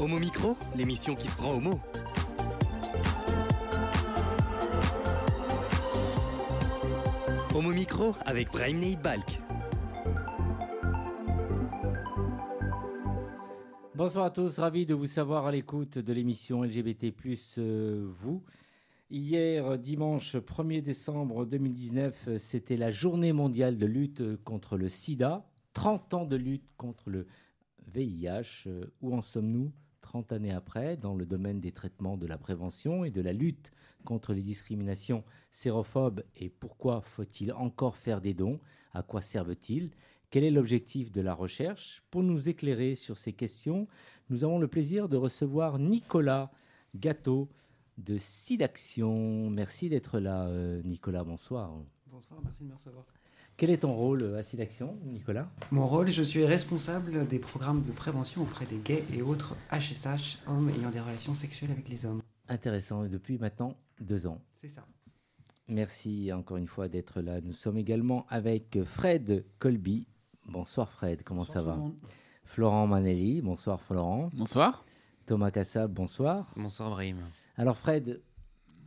Homo Micro, l'émission qui se prend au mot. Homo Micro avec Brahim Neid Balk. Bonsoir à tous, ravi de vous savoir à l'écoute de l'émission LGBT euh, vous. Hier, dimanche 1er décembre 2019, c'était la journée mondiale de lutte contre le sida. 30 ans de lutte contre le VIH. Euh, Où en sommes-nous? 30 années après dans le domaine des traitements de la prévention et de la lutte contre les discriminations sérophobes et pourquoi faut-il encore faire des dons À quoi servent-ils Quel est l'objectif de la recherche? Pour nous éclairer sur ces questions, nous avons le plaisir de recevoir Nicolas Gâteau de SIDAction. Merci d'être là, euh, Nicolas. Bonsoir. Bonsoir, merci de me recevoir. Quel est ton rôle à SIDAction, Nicolas? Mon rôle, je suis responsable des programmes de prévention auprès des gays et autres HSH, hommes ayant des relations sexuelles avec les hommes. Intéressant, et depuis maintenant deux ans. C'est ça. Merci encore une fois d'être là. Nous sommes également avec Fred Colby. Bonsoir Fred, comment Bonsoir ça va monde. Florent Manelli, bonsoir Florent. Bonsoir. Thomas Cassab, bonsoir. Bonsoir Brahim. Alors Fred,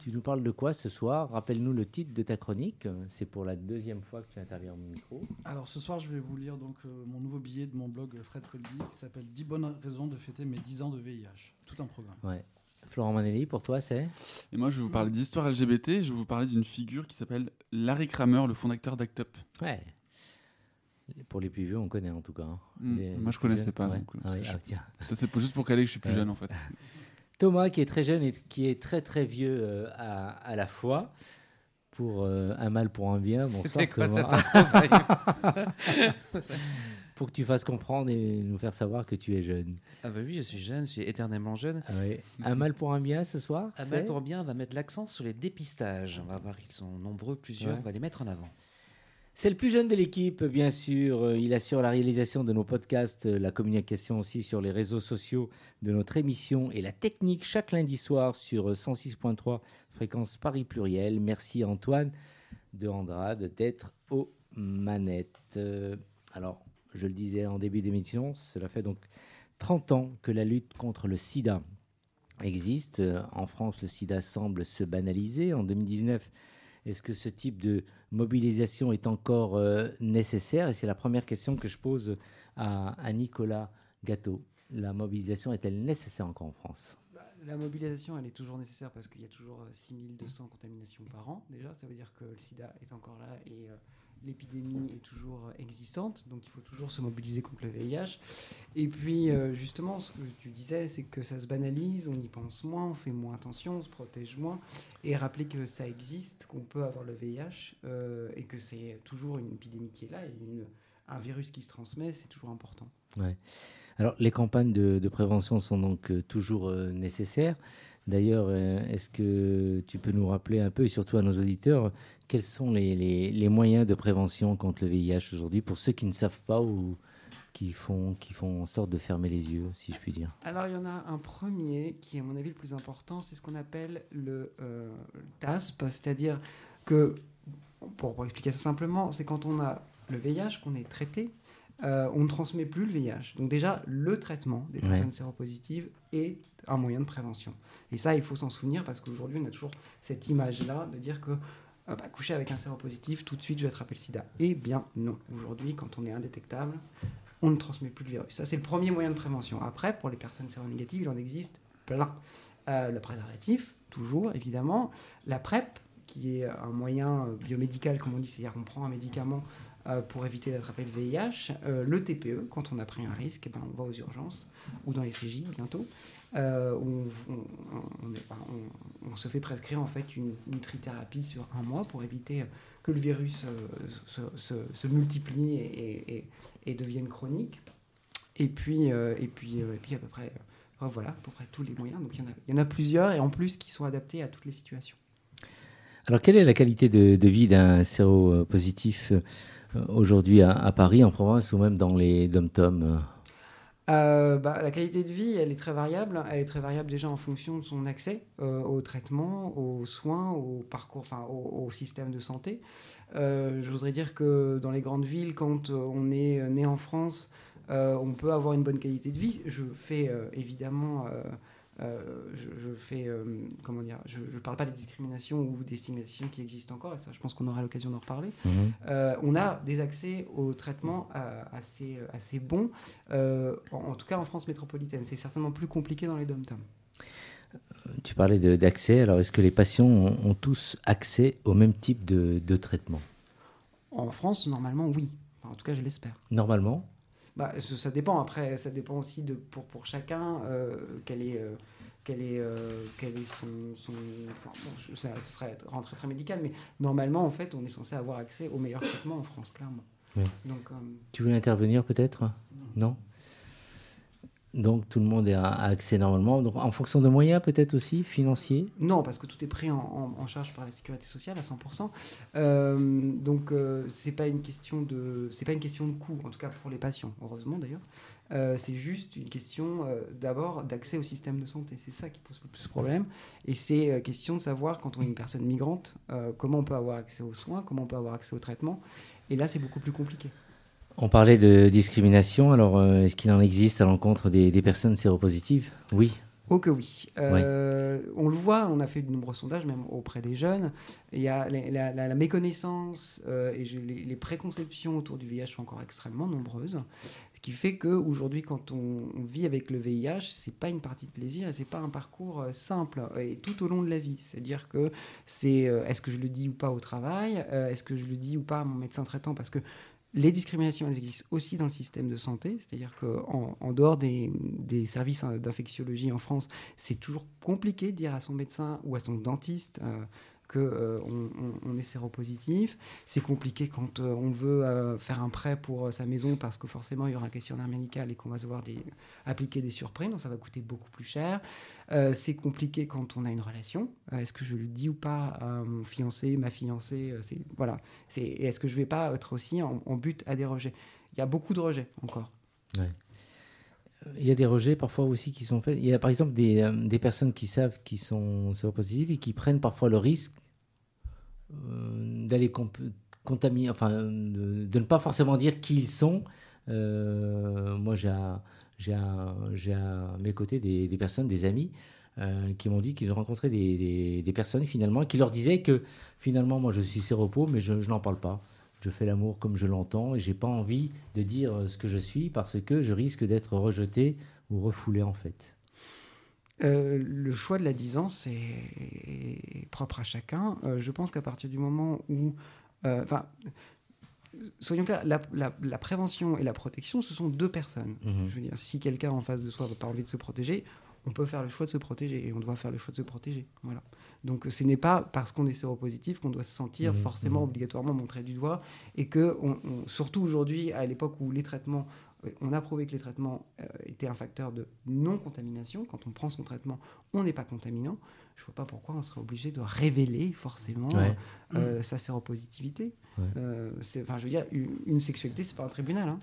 tu nous parles de quoi ce soir? Rappelle-nous le titre de ta chronique. C'est pour la deuxième fois que tu interviens au micro. Alors ce soir, je vais vous lire donc euh, mon nouveau billet de mon blog Fred Colby qui s'appelle 10 bonnes raisons de fêter mes 10 ans de VIH. Tout un programme. Ouais. Florent Manelli, pour toi, c'est? Et moi, je vais vous parler d'histoire LGBT. Je vais vous parler d'une figure qui s'appelle Larry Kramer, le fondateur d'ACT UP. Ouais. Pour les plus vieux, on connaît en tout cas. hein. Hmm, Les- moi, les je connaissais jeunes, pas, ouais. donc, euh, Ah parce oui, que je- ah, tiens. Ça, c'est juste pour caler que je suis plus jeune, en fait. Thomas, qui est très jeune et qui est très très vieux euh, à, à la fois. Pour euh, un mal pour un bien. Bonsoir C'était quoi Thomas. cette intro, Brahim pour que tu fasses comprendre et nous faire savoir que tu es jeune. Ah bah oui, je suis jeune, je suis éternellement jeune. Ah oui. Un mal pour un bien ce soir À c'est mal pour bien, on va mettre l'accent sur les dépistages. On va voir, ils sont nombreux, plusieurs, Ouais. on va les mettre en avant. C'est le plus jeune de l'équipe, bien sûr. Euh, Il assure la réalisation de nos podcasts, euh, la communication aussi sur les réseaux sociaux de notre émission et la technique chaque lundi soir sur euh, 106.3 fréquence Paris Pluriel. Merci Antoine de Andrade d'être aux manettes. Euh, Alors, je le disais en début d'émission, cela fait donc 30 ans que la lutte contre le sida existe. Euh, En France, le sida semble se banaliser. En 2019, est-ce que ce type de mobilisation est encore euh, nécessaire? Et c'est la première question que je pose à, Nicolas Gâteau. La mobilisation est-elle nécessaire encore en France? Bah, La mobilisation, elle est toujours nécessaire parce qu'il y a toujours euh, 6200 contaminations par an. Déjà, ça veut dire que le sida est encore là et euh, l'épidémie est toujours euh, existante. Donc, il faut toujours se mobiliser contre le VIH. Et puis, euh, justement, ce que tu disais, c'est que ça se banalise, on y pense moins, on fait moins attention, on se protège moins. Et rappeler que ça existe, qu'on peut avoir le VIH euh, et que c'est toujours une épidémie qui est là un virus qui se transmet, c'est toujours important. Alors, les campagnes de, prévention sont donc toujours nécessaires. D'ailleurs, euh, est-ce que tu peux nous rappeler un peu, et surtout à nos auditeurs, quels sont les, moyens de prévention contre le VIH aujourd'hui, pour ceux qui ne savent pas ou qui font, qui font en sorte de fermer les yeux, si je puis dire? Alors, il y en a un premier qui à mon avis, le plus important, c'est ce qu'on appelle le, euh, TASP, c'est-à-dire que, pour, pour expliquer ça simplement, c'est quand on a le VIH, qu'on est traité, euh, on ne transmet plus le VIH. Donc déjà, le traitement des Ouais. personnes séropositives est un moyen de prévention. Et ça, il faut s'en souvenir parce qu'aujourd'hui, on a toujours cette image-là de dire que euh, bah, coucher avec un séropositif, tout de suite, je vais attraper le sida. Eh bien, non. Aujourd'hui, quand on est indétectable, on ne transmet plus le virus. Ça, c'est le premier moyen de prévention. Après, pour les personnes séronégatives, il en existe plein. Euh, le préservatif, toujours, évidemment. La PrEP, qui est un moyen euh, biomédical, comme on dit, c'est-à-dire qu'on prend un médicament euh, pour éviter d'attraper le VIH. Euh, le TPE, quand on a pris un risque, eh ben, on va aux urgences ou dans les CJ bientôt. Euh, on, on- se fait prescrire en fait une, une trithérapie sur un mois pour éviter que le virus euh, se, multiplie et, devienne chronique. Et puis, et puis, et puis à peu près, voilà, à peu près tous les moyens. Donc il y, en a, plusieurs et en plus qui sont adaptés à toutes les situations. Alors, quelle est la qualité de, de vie d'un séropositif aujourd'hui à, Paris, en province ou même dans les dom-toms euh Euh, bah, la qualité de vie, elle est très variable. Elle est très variable déjà en fonction de son accès euh, au traitement, aux soins, au parcours, enfin au, système de santé. Euh, je voudrais dire que dans les grandes villes, quand euh, on est né en France, on peut avoir une bonne qualité de vie. Je fais évidemment, euh, je, je fais, euh, comment dire, je ne parle pas des discriminations ou des stigmatisations qui existent encore, et ça je pense qu'on aura l'occasion d'en reparler. Mhm. Euh, on a des accès au traitement assez, assez bons, en, en tout cas en France métropolitaine. C'est certainement plus compliqué dans les dom Tu parlais d'accès. Alors, est-ce que les patients ont, ont tous accès au même type de, de traitement? En France, normalement, oui. Enfin, en tout cas, je l'espère. Normalement? Bah, ça, dépend. Après, ça dépend aussi de pour, pour chacun euh, quel est euh, quel est euh, quel est son, son enfin, bon, ça, ça serait rentrer très médical, mais normalement, en fait, on est censé avoir accès aux meilleurs traitements en France, clairement. Donc, euh, Tu voulais intervenir peut-être? Non? Donc, tout le monde a accès normalement. Donc, en fonction de moyens, peut-être aussi, financiers? Non, parce que tout est pris en, charge par la sécurité sociale à 100%. Euh, donc, euh, c'est pas une question de pas une question de coût, en tout cas pour les patients, heureusement d'ailleurs. Euh, c'est juste une question euh, d'abord d'accès au système de santé. C'est ça qui pose le plus problème. Et c'est question de savoir, quand on est une personne migrante, comment on peut avoir accès aux soins, comment on peut avoir accès au traitement. Et là, c'est beaucoup plus compliqué. On parlait de discrimination. Alors, euh, est-ce qu'il en existe à l'encontre des, des personnes séropositives? Oui. Oh que oui. Euh, On le voit, on a fait de nombreux sondages, même auprès des jeunes. Il y a la, la- la- la méconnaissance euh, et les, les préconceptions autour du VIH sont encore extrêmement nombreuses. Ce qui fait qu'aujourd'hui, quand on, on vit avec le VIH, c'est pas une partie de plaisir et c'est pas un parcours euh, simple et tout au long de la vie. C'est-à-dire que c'est est-ce que je le dis ou pas au travail? Est-ce que je le dis ou pas à mon médecin traitant? Parce que les discriminations, existent aussi dans le système de santé, c'est-à-dire qu'en en dehors des, des services hein, d'infectiologie en France, c'est toujours compliqué de dire à son médecin ou à son dentiste euh, que euh, on, est séropositif. C'est compliqué quand euh, on veut euh, faire un prêt pour euh, sa maison parce que forcément il y aura un questionnaire médical et qu'on va se voir appliquer des surprimes, donc ça va coûter beaucoup plus cher. C'est compliqué quand on a une relation. Est-ce que je le dis ou pas à mon fiancé, ma fiancée Voilà. Et est-ce que je vais pas être aussi en, but à des rejets? Il y a beaucoup de rejets encore. Il y a des rejets parfois aussi qui sont faits. Il y a par exemple des, des personnes qui savent qu'ils sont séropositives et qui prennent parfois le risque d'aller comp- contaminer, enfin de, ne pas forcément dire qui ils sont. Euh, moi, j'ai à, mes côtés des, personnes, des amis, euh, qui m'ont dit qu'ils ont rencontré des, personnes finalement qui leur disaient que finalement, moi, je suis séropo, mais je, je n'en parle pas. Je fais l'amour comme je l'entends et j'ai pas envie de dire euh, ce que je suis parce que je risque d'être rejeté ou refoulé en fait. Euh, le choix de la disance est, est propre à chacun. Euh, je pense qu'à partir du moment où. euh, Enfin. soyons clairs, la, la- la prévention et la protection, ce sont deux personnes. Mhm. Je veux dire, si quelqu'un en face de soi n'a pas envie de se protéger, on peut faire le choix de se protéger et on doit faire le choix de se protéger. Voilà. Donc ce n'est pas parce qu'on est séropositif qu'on doit se sentir Mhm, forcément mhm. obligatoirement montré du doigt et que, on- on- surtout aujourd'hui, à l'époque où les traitements, on a prouvé que les traitements euh, étaient un facteur de non-contamination. Quand on prend son traitement, on n'est pas contaminant. Je ne vois pas pourquoi on serait obligé de révéler forcément Ouais. euh, sa séropositivité. Ouais. Euh, c'est- enfin, je veux dire, une, une sexualité, c'est pas un tribunal. hein.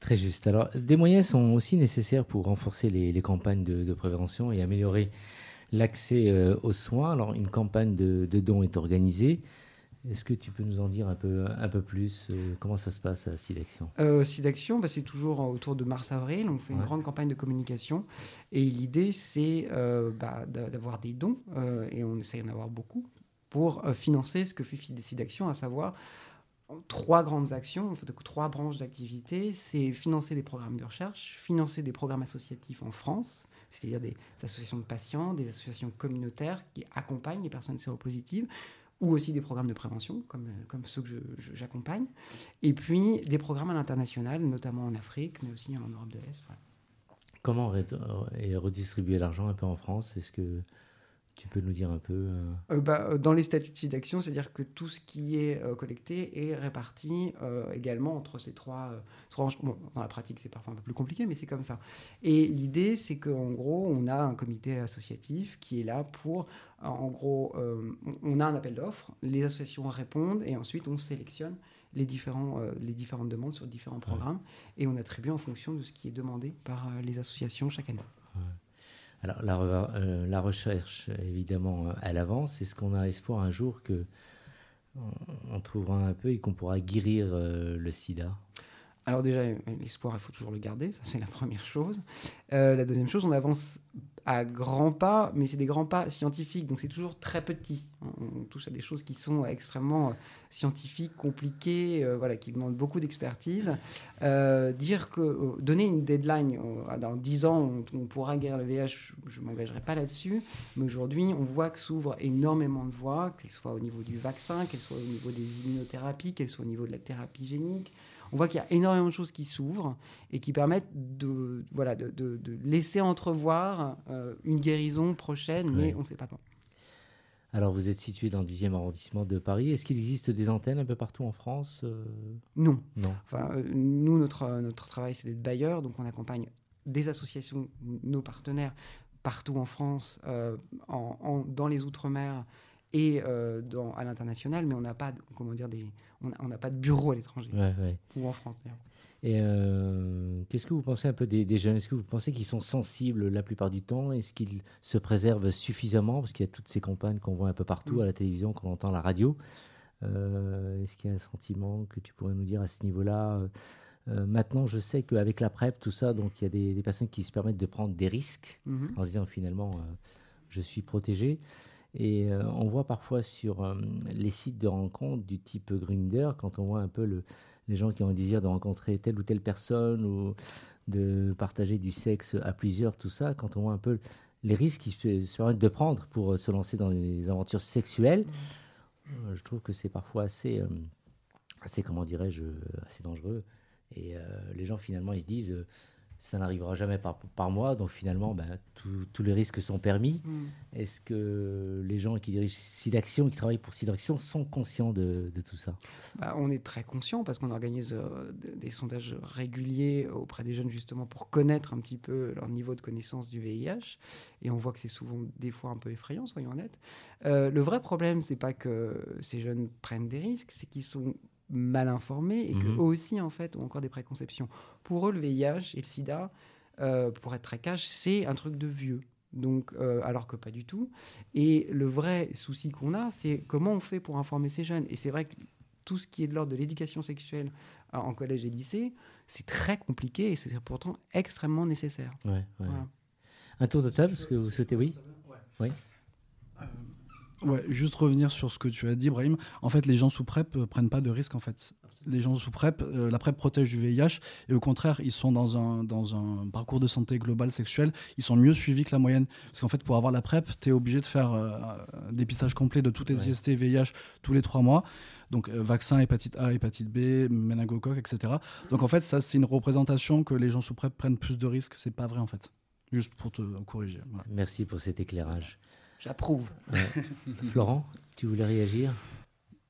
Très juste. Alors, des moyens sont aussi nécessaires pour renforcer les, les campagnes de, de prévention et améliorer l'accès euh, aux soins. Alors, une campagne de, de dons est organisée. Est-ce que tu peux nous en dire un peu, un peu plus euh, Comment ça se passe à SIDAction Euh, SIDAction, bah, c'est toujours autour de mars-avril. On fait une grande campagne de communication. Et l'idée, c'est euh, bah, d'a- d'avoir des dons, euh, et on essaye d'en avoir beaucoup, pour financer ce que fait SIDAction, à savoir trois grandes actions, en fait, trois branches d'activité. C'est financer des programmes de recherche, financer des programmes associatifs en France, c'est-à-dire des associations de patients, des associations communautaires qui accompagnent les personnes séropositives, ou aussi des programmes de prévention, comme, euh, comme ceux que j'accompagne. Et puis des programmes à l'international, notamment en Afrique, mais aussi en Europe de l'Est. Comment ré- est redistribuer l'argent un peu en France? Est-ce que tu peux nous dire un peu euh, Euh, bah, euh, dans les statuts d'action, c'est-à-dire que tout ce qui est collecté est réparti également entre ces trois, trois. Bon, dans la pratique, c'est parfois un peu plus compliqué, mais c'est comme ça. Et l'idée, c'est qu'en gros, on a un comité associatif qui est là pour, en gros, euh, on- a un appel d'offres, les associations répondent et ensuite on sélectionne les, différents, euh, les différentes demandes sur différents programmes et on attribue en fonction de ce qui est demandé par euh, les associations chaque année. Alors, euh, la recherche, évidemment, euh, elle avance. Est-ce qu'on a espoir un jour que on, on trouvera un peu et qu'on pourra guérir euh, le sida Alors déjà, l'espoir, il faut toujours le garder, ça c'est la première chose. Euh, la deuxième chose, on avance à grands pas, mais c'est des grands pas scientifiques, donc c'est toujours très petit. On, touche à des choses qui sont extrêmement euh, scientifiques, compliquées, euh, voilà, qui demandent beaucoup d'expertise. Dire que donner une deadline dans 10 ans, on, on pourra guérir le VIH, je ne m'engagerai pas là-dessus, mais aujourd'hui, on voit que s'ouvrent énormément de voies, qu'elles soient au niveau du vaccin, qu'elles soient au niveau des immunothérapies, qu'elles soient au niveau de la thérapie génique. On voit qu'il y a énormément de choses qui s'ouvrent et qui permettent de, voilà, de, de- de laisser entrevoir euh, une guérison prochaine, mais on ne sait pas quand. Alors, vous êtes situé dans le 10e arrondissement de Paris. Est-ce qu'il existe des antennes un peu partout en France Euh, Non. Non. Enfin, euh, nous, notre, notre travail, c'est d'être bailleur, donc on accompagne des associations, nos partenaires, partout en France, en, en- dans les Outre-mer et euh, dans, à l'international, mais on n'a pas, de- comment dire, des, on n'a pas de bureau à l'étranger, Ouais, ouais. ou en France d'ailleurs. Et euh, qu'est-ce que vous pensez un peu des, des jeunes? Est-ce que vous pensez qu'ils sont sensibles la plupart du temps? Est-ce qu'ils se préservent suffisamment? Parce qu'il y a toutes ces campagnes qu'on voit un peu partout Mm. à la télévision, qu'on entend à la radio. Euh, Est-ce qu'il y a un sentiment que tu pourrais nous dire à ce niveau-là? Euh, Maintenant, je sais qu'avec la PrEP, tout ça, donc il y a des, des personnes qui se permettent de prendre des risques Mhm. en se disant finalement je suis protégé. Et euh, on voit parfois sur euh, les sites de rencontres du type Grindr, quand on voit un peu le, les gens qui ont un désir de rencontrer telle ou telle personne ou de partager du sexe à plusieurs, tout ça, quand on voit un peu les risques qu'ils se, permettent de prendre pour euh, se lancer dans des aventures sexuelles, je trouve que c'est parfois assez, assez comment dirais-je, assez dangereux. Et les gens finalement ils se disent ça n'arrivera jamais par, par moi, donc finalement ben, tous- tous les risques sont permis. Mhm. Est-ce que les gens qui dirigent SIDAction, qui travaillent pour SIDAction, sont conscients de, de tout ça? Bah, on est très conscient parce qu'on organise euh, des sondages réguliers auprès des jeunes justement pour connaître un petit peu leur niveau de connaissance du VIH. Et on voit que c'est souvent des fois un peu effrayant, soyons honnêtes. Euh, le vrai problème, c'est pas que ces jeunes prennent des risques, c'est qu'ils sont mal informés et Mhm. qu'eux aussi, en fait, ont encore des préconceptions. Pour eux, le VIH et le sida, euh, pour être très cash, c'est un truc de vieux. Donc, euh, alors que pas du tout. Et le vrai souci qu'on a, c'est comment on fait pour informer ces jeunes. Et c'est vrai que tout ce qui est de l'ordre de l'éducation sexuelle euh, en collège et lycée, c'est très compliqué et c'est pourtant extrêmement nécessaire. ouais, ouais. Voilà. Un tour de table, parce que vous souhaitez, oui Ouais, juste revenir sur ce que tu as dit, Brahim. En fait, les gens sous PrEP euh, prennent pas de risques. En fait, les gens sous PrEP, euh, la PrEP protège du VIH et au contraire, ils sont dans un, dans un parcours de santé global sexuel. Ils sont mieux suivis que la moyenne. Parce qu'en fait, pour avoir la PrEP, tu es obligé de faire euh, un dépistage complet de toutes les Ouais. IST et VIH tous les trois mois. Donc, euh, vaccin, hépatite A, hépatite B, méningocoque, etc. Donc, en fait, ça, c'est une représentation que les gens sous PrEP prennent plus de risques. C'est pas vrai, en fait. Juste pour te corriger. Voilà. Merci pour cet éclairage. J'approuve. Florent, tu voulais réagir?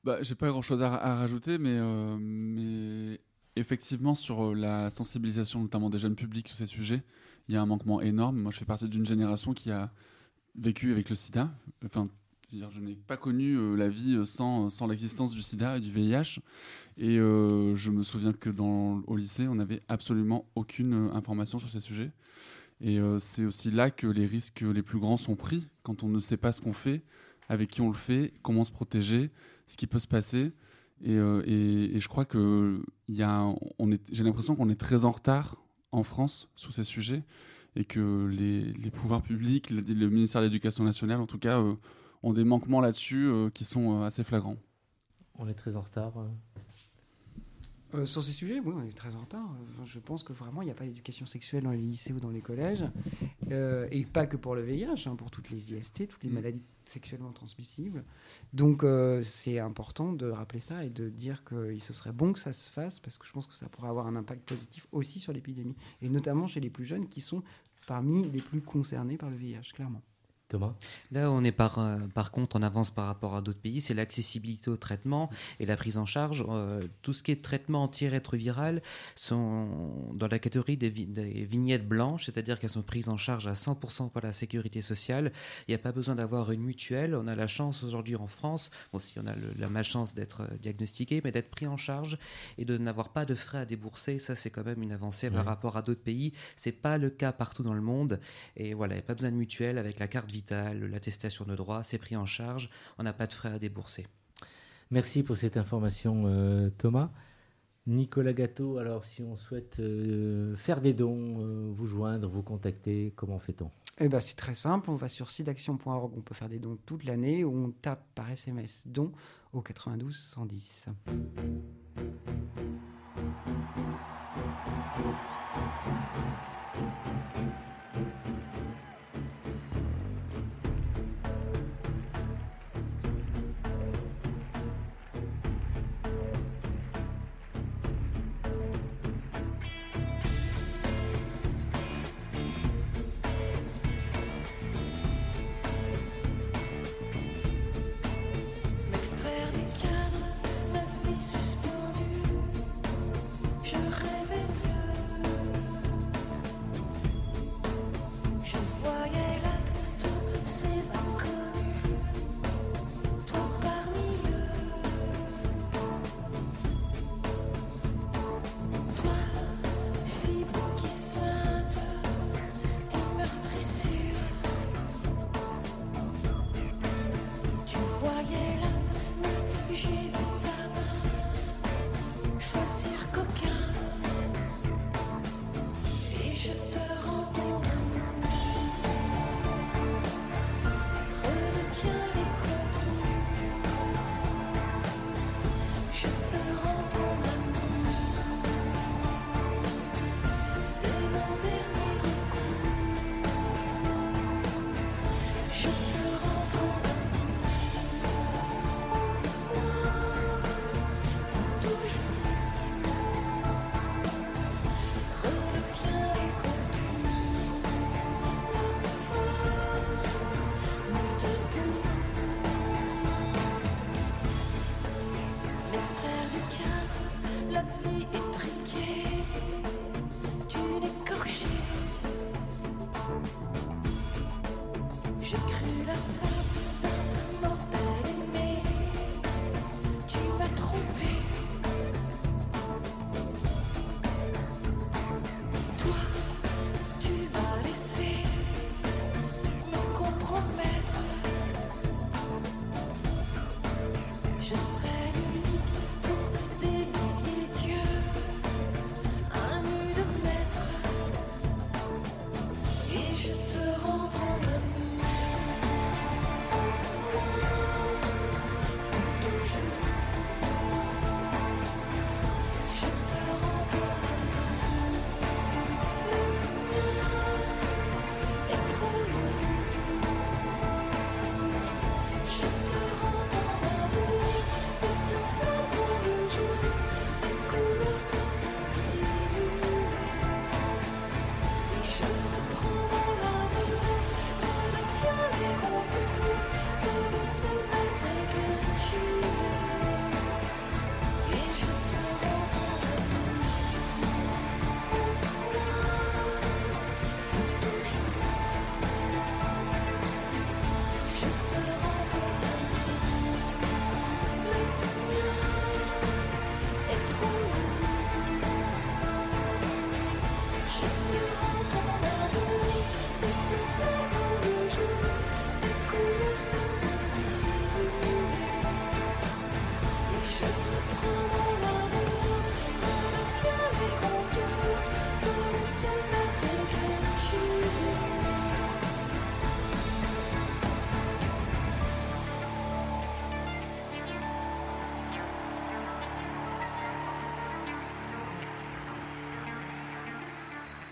Bah, j'ai pas grand chose à, à rajouter, mais, euh, mais effectivement, sur euh, la sensibilisation, notamment des jeunes publics sur ces sujets, il y a un manquement énorme. Moi, je fais partie d'une génération qui a vécu avec le sida. Enfin, je n'ai pas connu euh, la vie sans, sans l'existence du sida et du VIH. Et euh, je me souviens que dans, au lycée, on n'avait absolument aucune information sur ces sujets. Et euh, c'est aussi là que les risques les plus grands sont pris, quand on ne sait pas ce qu'on fait, avec qui on le fait, comment se protéger, ce qui peut se passer. Et, euh, je crois que j'ai l'impression qu'on est très en retard en France sur ces sujets et que les, pouvoirs publics, le, ministère de l'Éducation nationale en tout cas, euh, ont des manquements là-dessus qui sont assez flagrants. On est très en retard. Euh. Sur ces sujets, oui, on est très en retard. Euh, Je pense que vraiment, il n'y a pas d'éducation sexuelle dans les lycées ou dans les collèges. Euh, et pas que pour le VIH, hein, pour toutes les IST, toutes les Mm. maladies sexuellement transmissibles. Donc, euh, c'est important de rappeler ça et de dire que ce serait bon que ça se fasse parce que je pense que ça pourrait avoir un impact positif aussi sur l'épidémie. Et notamment chez les plus jeunes qui sont parmi les plus concernés par le VIH, clairement. Thomas Là on est par, euh, par contre en avance par rapport à d'autres pays, c'est l'accessibilité au traitement et la prise en charge. Euh, tout ce qui est traitement antirétroviral sont dans la catégorie des, vi- des vignettes blanches, c'est-à-dire qu'elles sont prises en charge à 100% par la sécurité sociale. Il n'y a pas besoin d'avoir une mutuelle. On a la chance aujourd'hui en France, bon, si on a le- la malchance d'être euh, diagnostiqué, mais d'être pris en charge et de n'avoir pas de frais à débourser. Ça, c'est quand même une avancée par rapport à d'autres pays. C'est pas le cas partout dans le monde. Et voilà, il n'y a pas besoin de mutuelle avec la carte vitale, l'attestation de droit, c'est pris en charge, on n'a pas de frais à débourser. Merci pour cette information, euh, Thomas. Nicolas Gâteau, alors si on souhaite euh, faire des dons, euh, vous joindre, vous contacter, comment fait-on? Eh ben, c'est très simple, on va sur sidaction.org, on peut faire des dons toute l'année, ou on tape par SMS dons au 92 110.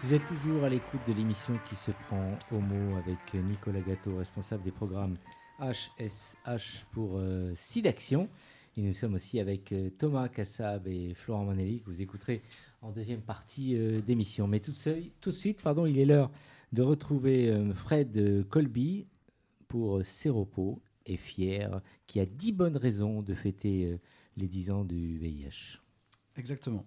Vous êtes toujours à l'écoute de l'émission qui se prend au mot avec Nicolas Gâteau, responsable des programmes HSH pour euh, SIDAction. Et nous sommes aussi avec euh, Thomas Kassab et Florent Manelli, que vous écouterez en deuxième partie euh, d'émission. Mais tout de, suite- pardon, il est l'heure de retrouver euh, Fred Colby pour Séropo et Fier, qui a dix bonnes raisons de fêter euh, les 10 ans du VIH. Exactement.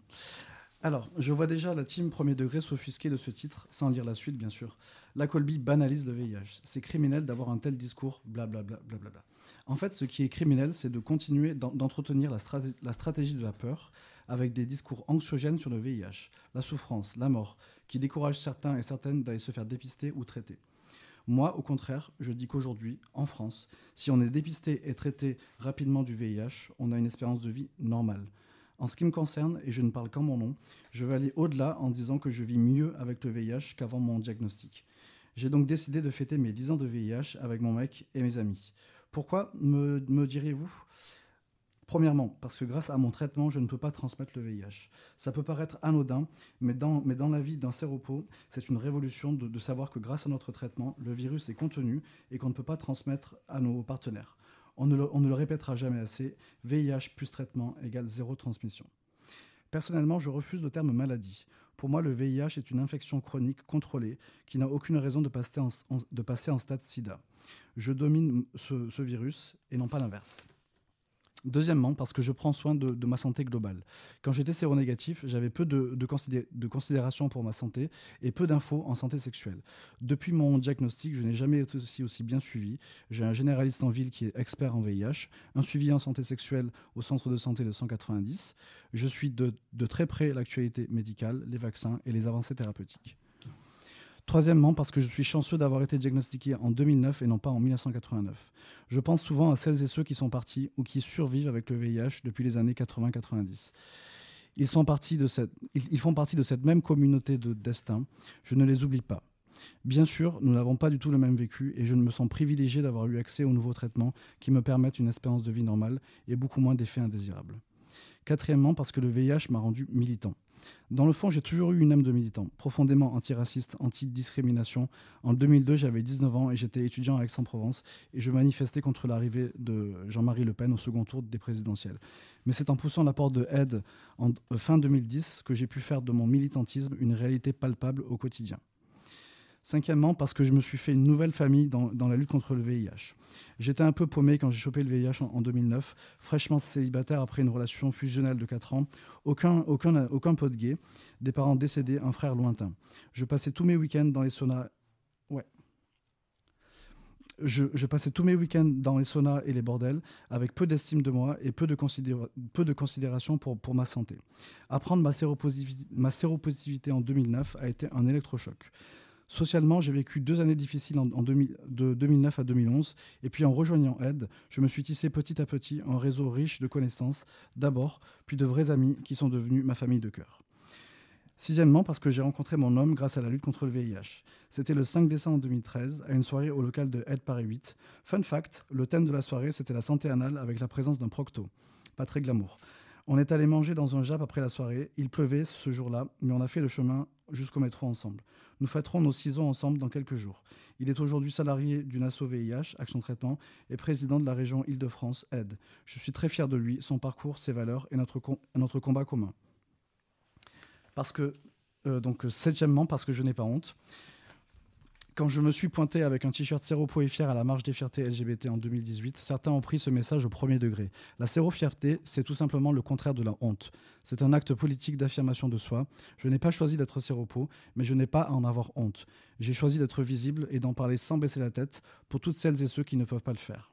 Alors, je vois déjà la team premier degré s'offusquer de ce titre, sans lire la suite, bien sûr. La Colby banalise le VIH. C'est criminel d'avoir un tel discours, blablabla. Bla, bla, bla. En fait, ce qui est criminel, c'est de continuer d'en- d'entretenir la, la stratégie de la peur avec des discours anxiogènes sur le VIH, la souffrance, la mort, qui découragent certains et certaines d'aller se faire dépister ou traiter. Moi, au contraire, je dis qu'aujourd'hui, en France, si on est dépisté et traité rapidement du VIH, on a une espérance de vie normale. En ce qui me concerne, et je ne parle qu'en mon nom, je vais aller au-delà en disant que je vis mieux avec le VIH qu'avant mon diagnostic. J'ai donc décidé de fêter mes 10 ans de VIH avec mon mec et mes amis. Pourquoi, me, diriez-vous Premièrement, parce que grâce à mon traitement, je ne peux pas transmettre le VIH. Ça peut paraître anodin, mais dans, la vie d'un séropos, c'est une révolution de savoir que grâce à notre traitement, le virus est contenu et qu'on ne peut pas transmettre à nos partenaires. On ne, le, répétera jamais assez, VIH plus traitement égale zéro transmission. Personnellement, je refuse le terme maladie. Pour moi, le VIH est une infection chronique contrôlée qui n'a aucune raison de passer en, stade sida. Je domine ce virus et non pas l'inverse. Deuxièmement, parce que je prends soin de, ma santé globale. Quand j'étais séronégatif, j'avais peu de, de, considé- de considération pour ma santé et peu d'infos en santé sexuelle. Depuis mon diagnostic, je n'ai jamais été aussi, bien suivi. J'ai un généraliste en ville qui est expert en VIH, un suivi en santé sexuelle au centre de santé de 190. Je suis de très près l'actualité médicale, les vaccins et les avancées thérapeutiques. Troisièmement, parce que je suis chanceux d'avoir été diagnostiqué en 2009 et non pas en 1989. Je pense souvent à celles et ceux qui sont partis ou qui survivent avec le VIH depuis les années 80-90. Ils, font partie de cette même communauté de destin. Je ne les oublie pas. Bien sûr, nous n'avons pas du tout le même vécu et je me sens privilégié d'avoir eu accès aux nouveaux traitements qui me permettent une espérance de vie normale et beaucoup moins d'effets indésirables. Quatrièmement, parce que le VIH m'a rendu militant. Dans le fond, j'ai toujours eu une âme de militant, profondément antiraciste, anti-discrimination. En 2002, j'avais 19 ans et j'étais étudiant à Aix-en-Provence et je manifestais contre l'arrivée de Jean-Marie Le Pen au second tour des présidentielles. Mais c'est en poussant la porte de aide en euh, fin 2010 que j'ai pu faire de mon militantisme une réalité palpable au quotidien. Cinquièmement, parce que je me suis fait une nouvelle famille dans, la lutte contre le VIH. J'étais un peu paumé quand j'ai chopé le VIH en, en 2009, fraîchement célibataire après une relation fusionnelle de 4 ans, aucun, aucun, aucun pote gay, des parents décédés, un frère lointain. Je passais tous mes week-ends dans les saunas. Ouais. Je, passais tous mes week-ends dans les saunas et les bordels, avec peu d'estime de moi et peu de, considéra- peu de considération pour, pour ma santé. Apprendre ma séropositivité en 2009 a été un électrochoc. Socialement, j'ai vécu deux années difficiles en, en 2000 de 2009 à 2011, et puis en rejoignant Aide, je me suis tissé petit à petit un réseau riche de connaissances, d'abord, puis de vrais amis qui sont devenus ma famille de cœur. Sixièmement, parce que j'ai rencontré mon homme grâce à la lutte contre le VIH. C'était le 5 décembre 2013, à une soirée au local de Aide Paris 8. Fun fact, le thème de la soirée, c'était la santé anale avec la présence d'un procto. Pas très glamour. On est allé manger dans un jap après la soirée. Il pleuvait ce jour-là, mais on a fait le chemin jusqu'au métro ensemble. Nous fêterons nos six ans ensemble dans quelques jours. Il est aujourd'hui salarié d'une asso VIH, Action Traitement, et président de la région Île-de-France, Aide. Je suis très fier de lui, son parcours, ses valeurs et notre combat commun. Parce que, euh, donc, euh, septièmement, parce que je n'ai pas honte. Quand je me suis pointé avec un t-shirt séropo et fier à la marche des fiertés LGBT en 2018, certains ont pris ce message au premier degré. La sérofierté, c'est tout simplement le contraire de la honte. C'est un acte politique d'affirmation de soi. Je n'ai pas choisi d'être séropo, mais je n'ai pas à en avoir honte. J'ai choisi d'être visible et d'en parler sans baisser la tête pour toutes celles et ceux qui ne peuvent pas le faire.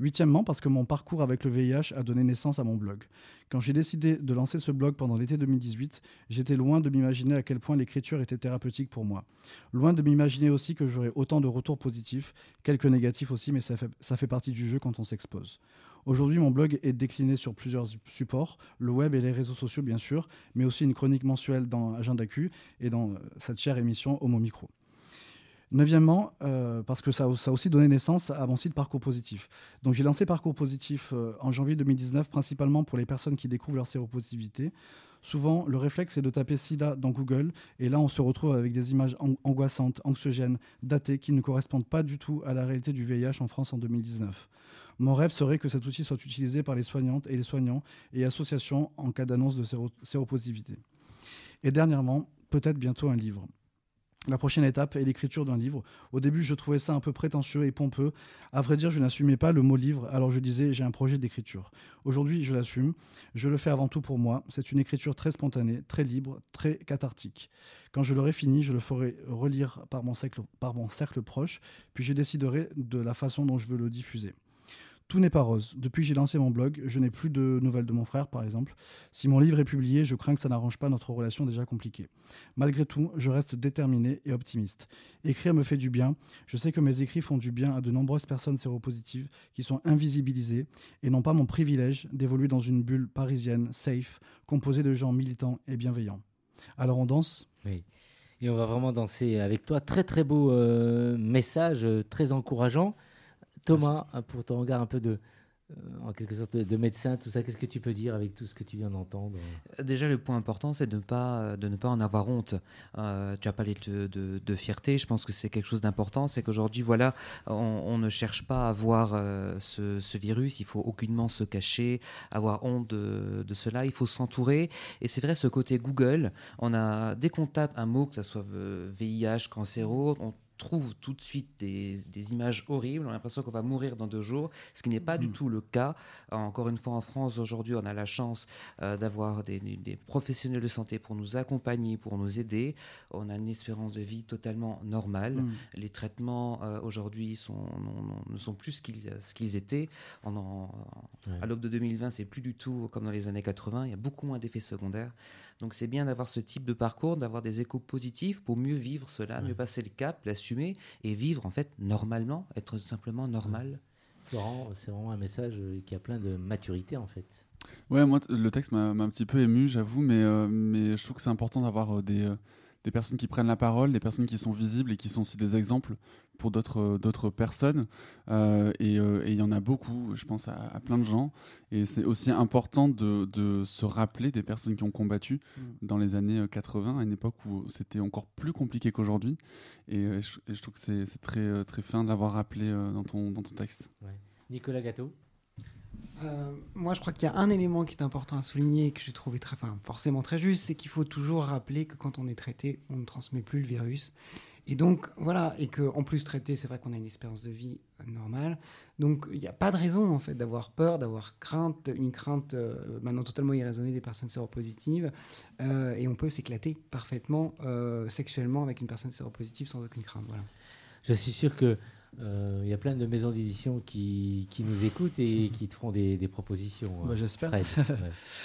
Huitièmement, parce que mon parcours avec le VIH a donné naissance à mon blog. Quand j'ai décidé de lancer ce blog pendant l'été 2018, j'étais loin de m'imaginer à quel point l'écriture était thérapeutique pour moi. Loin de m'imaginer aussi que j'aurais autant de retours positifs, quelques négatifs aussi, mais ça fait, partie du jeu quand on s'expose. Aujourd'hui, mon blog est décliné sur plusieurs supports, le web et les réseaux sociaux bien sûr, mais aussi une chronique mensuelle dans Agenda Q et dans euh, cette chère émission Homo Micro. Neuvièmement, euh, parce que ça, a aussi donné naissance à mon site Parcours Positif. Donc j'ai lancé Parcours Positif euh, en janvier 2019, principalement pour les personnes qui découvrent leur séropositivité. Souvent, le réflexe est de taper SIDA dans Google, et là on se retrouve avec des images an angoissantes, anxiogènes, datées, qui ne correspondent pas du tout à la réalité du VIH en France en 2019. Mon rêve serait que cet outil soit utilisé par les soignantes et les soignants et associations en cas d'annonce de séro séropositivité. Et dernièrement, peut-être bientôt un livre. La prochaine étape est l'écriture d'un livre. Au début, je trouvais ça un peu prétentieux et pompeux. À vrai dire, je n'assumais pas le mot livre, alors je disais j'ai un projet d'écriture. Aujourd'hui, je l'assume. Je le fais avant tout pour moi. C'est une écriture très spontanée, très libre, très cathartique. Quand je l'aurai fini, je le ferai relire par mon cercle, par mon cercle proche, puis je déciderai de la façon dont je veux le diffuser. Tout n'est pas rose. Depuis que j'ai lancé mon blog, je n'ai plus de nouvelles de mon frère, par exemple. Si mon livre est publié, je crains que ça n'arrange pas notre relation déjà compliquée. Malgré tout, je reste déterminé et optimiste. Écrire me fait du bien. Je sais que mes écrits font du bien à de nombreuses personnes séropositives qui sont invisibilisées et n'ont pas mon privilège d'évoluer dans une bulle parisienne, safe, composée de gens militants et bienveillants. Alors on danse? Oui. Et on va vraiment danser avec toi. Très très beau euh, message, euh, très encourageant. Thomas, euh, pour ton regard un peu de, euh, en quelque sorte, de, de médecin, tout ça, qu'est-ce que tu peux dire avec tout ce que tu viens d'entendre? Déjà, le point important, c'est de, ne pas- de ne pas en avoir honte. Euh, tu as parlé de, de- de fierté, je pense que c'est quelque chose d'important. C'est qu'aujourd'hui, voilà, on, ne cherche pas à voir euh, ce, virus, il faut aucunement se cacher, avoir honte de, de cela, il faut s'entourer. Et c'est vrai, ce côté Google, on a, dès qu'on tape un mot, que ce soit VIH, cancéro, on trouve tout de suite des, des images horribles, on a l'impression qu'on va mourir dans deux jours, ce qui n'est pas du tout le cas. Euh, Encore une fois, en France, aujourd'hui, on a la chance euh, d'avoir des, professionnels de santé pour nous accompagner, pour nous aider. On a une espérance de vie totalement normale. Mm. Les traitements euh, aujourd'hui ne sont plus ce qu'ils étaient. On en- Ouais. À l'aube de 2020, c'est plus du tout comme dans les années 80. Il y a beaucoup moins d'effets secondaires. Donc c'est bien d'avoir ce type de parcours, d'avoir des échos positifs pour mieux vivre cela, Ouais. mieux passer le cap, l'assumer et vivre en fait normalement, être simplement normal. Florent, c'est vraiment un message euh, qui a plein de maturité en fait. Ouais, moi, le texte m'a m'a un petit peu ému, j'avoue, mais, euh, mais je trouve que c'est important d'avoir euh, des, euh, des personnes qui prennent la parole, des personnes qui sont visibles et qui sont aussi des exemples pour d'autres euh, d'autres personnes. Euh, et euh, et il y en a beaucoup, je pense à, à plein de gens. Et c'est aussi important de, de se rappeler des personnes qui ont combattu Mm. dans les années euh, 80, à une époque où c'était encore plus compliqué qu'aujourd'hui. Et, je, et je trouve que c'est très, très fin de l'avoir rappelé dans, ton, dans ton texte. Nicolas Gâteau Euh, moi, je crois qu'il y a un élément qui est important à souligner et que j'ai trouvé forcément très juste, c'est qu'il faut toujours rappeler que quand on est traité, on ne transmet plus le virus. Et donc, voilà, et qu'en plus traité, c'est vrai qu'on a une espérance de vie normale. Donc, il n'y a pas de raison, en fait, d'avoir peur, d'avoir crainte, une crainte euh, maintenant totalement irraisonnée des personnes séropositives. Euh, et on peut s'éclater parfaitement sexuellement avec une personne séropositive sans aucune crainte. Voilà. Je suis sûr que euh, il y a plein de maisons d'édition qui, qui nous écoutent et qui te feront des, des propositions. Bah, euh, J'espère. Ouais.